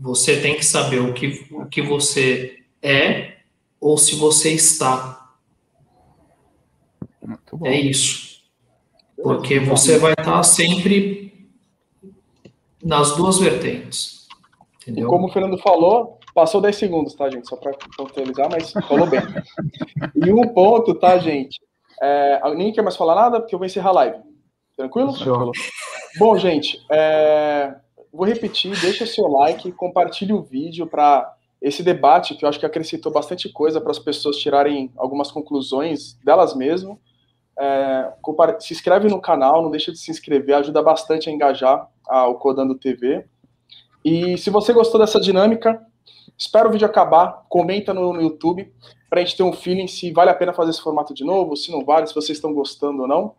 você tem que saber o que, o que você é ou se você está. É isso. Porque você vai estar sempre nas duas vertentes. Entendeu? Como o Fernando falou, Passou 10 segundos, tá, gente? Só para contabilizar, mas falou bem. e um ponto, tá, gente? É, ninguém quer mais falar nada, porque eu vou encerrar a live. Tranquilo? Show. Bom, gente, é, vou repetir, deixa seu like, compartilhe o vídeo para esse debate, que eu acho que acrescentou bastante coisa para as pessoas tirarem algumas conclusões delas mesmas. É, se inscreve no canal, não deixa de se inscrever, ajuda bastante a engajar o Codando TV. E se você gostou dessa dinâmica, Espera o vídeo acabar, comenta no, no YouTube, para a gente ter um feeling se vale a pena fazer esse formato de novo, se não vale, se vocês estão gostando ou não.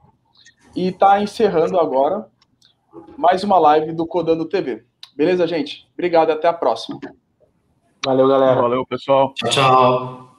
E tá encerrando agora mais uma live do Codando TV. Beleza, gente? Obrigado, até a próxima. Valeu, galera. Valeu, pessoal. Tchau.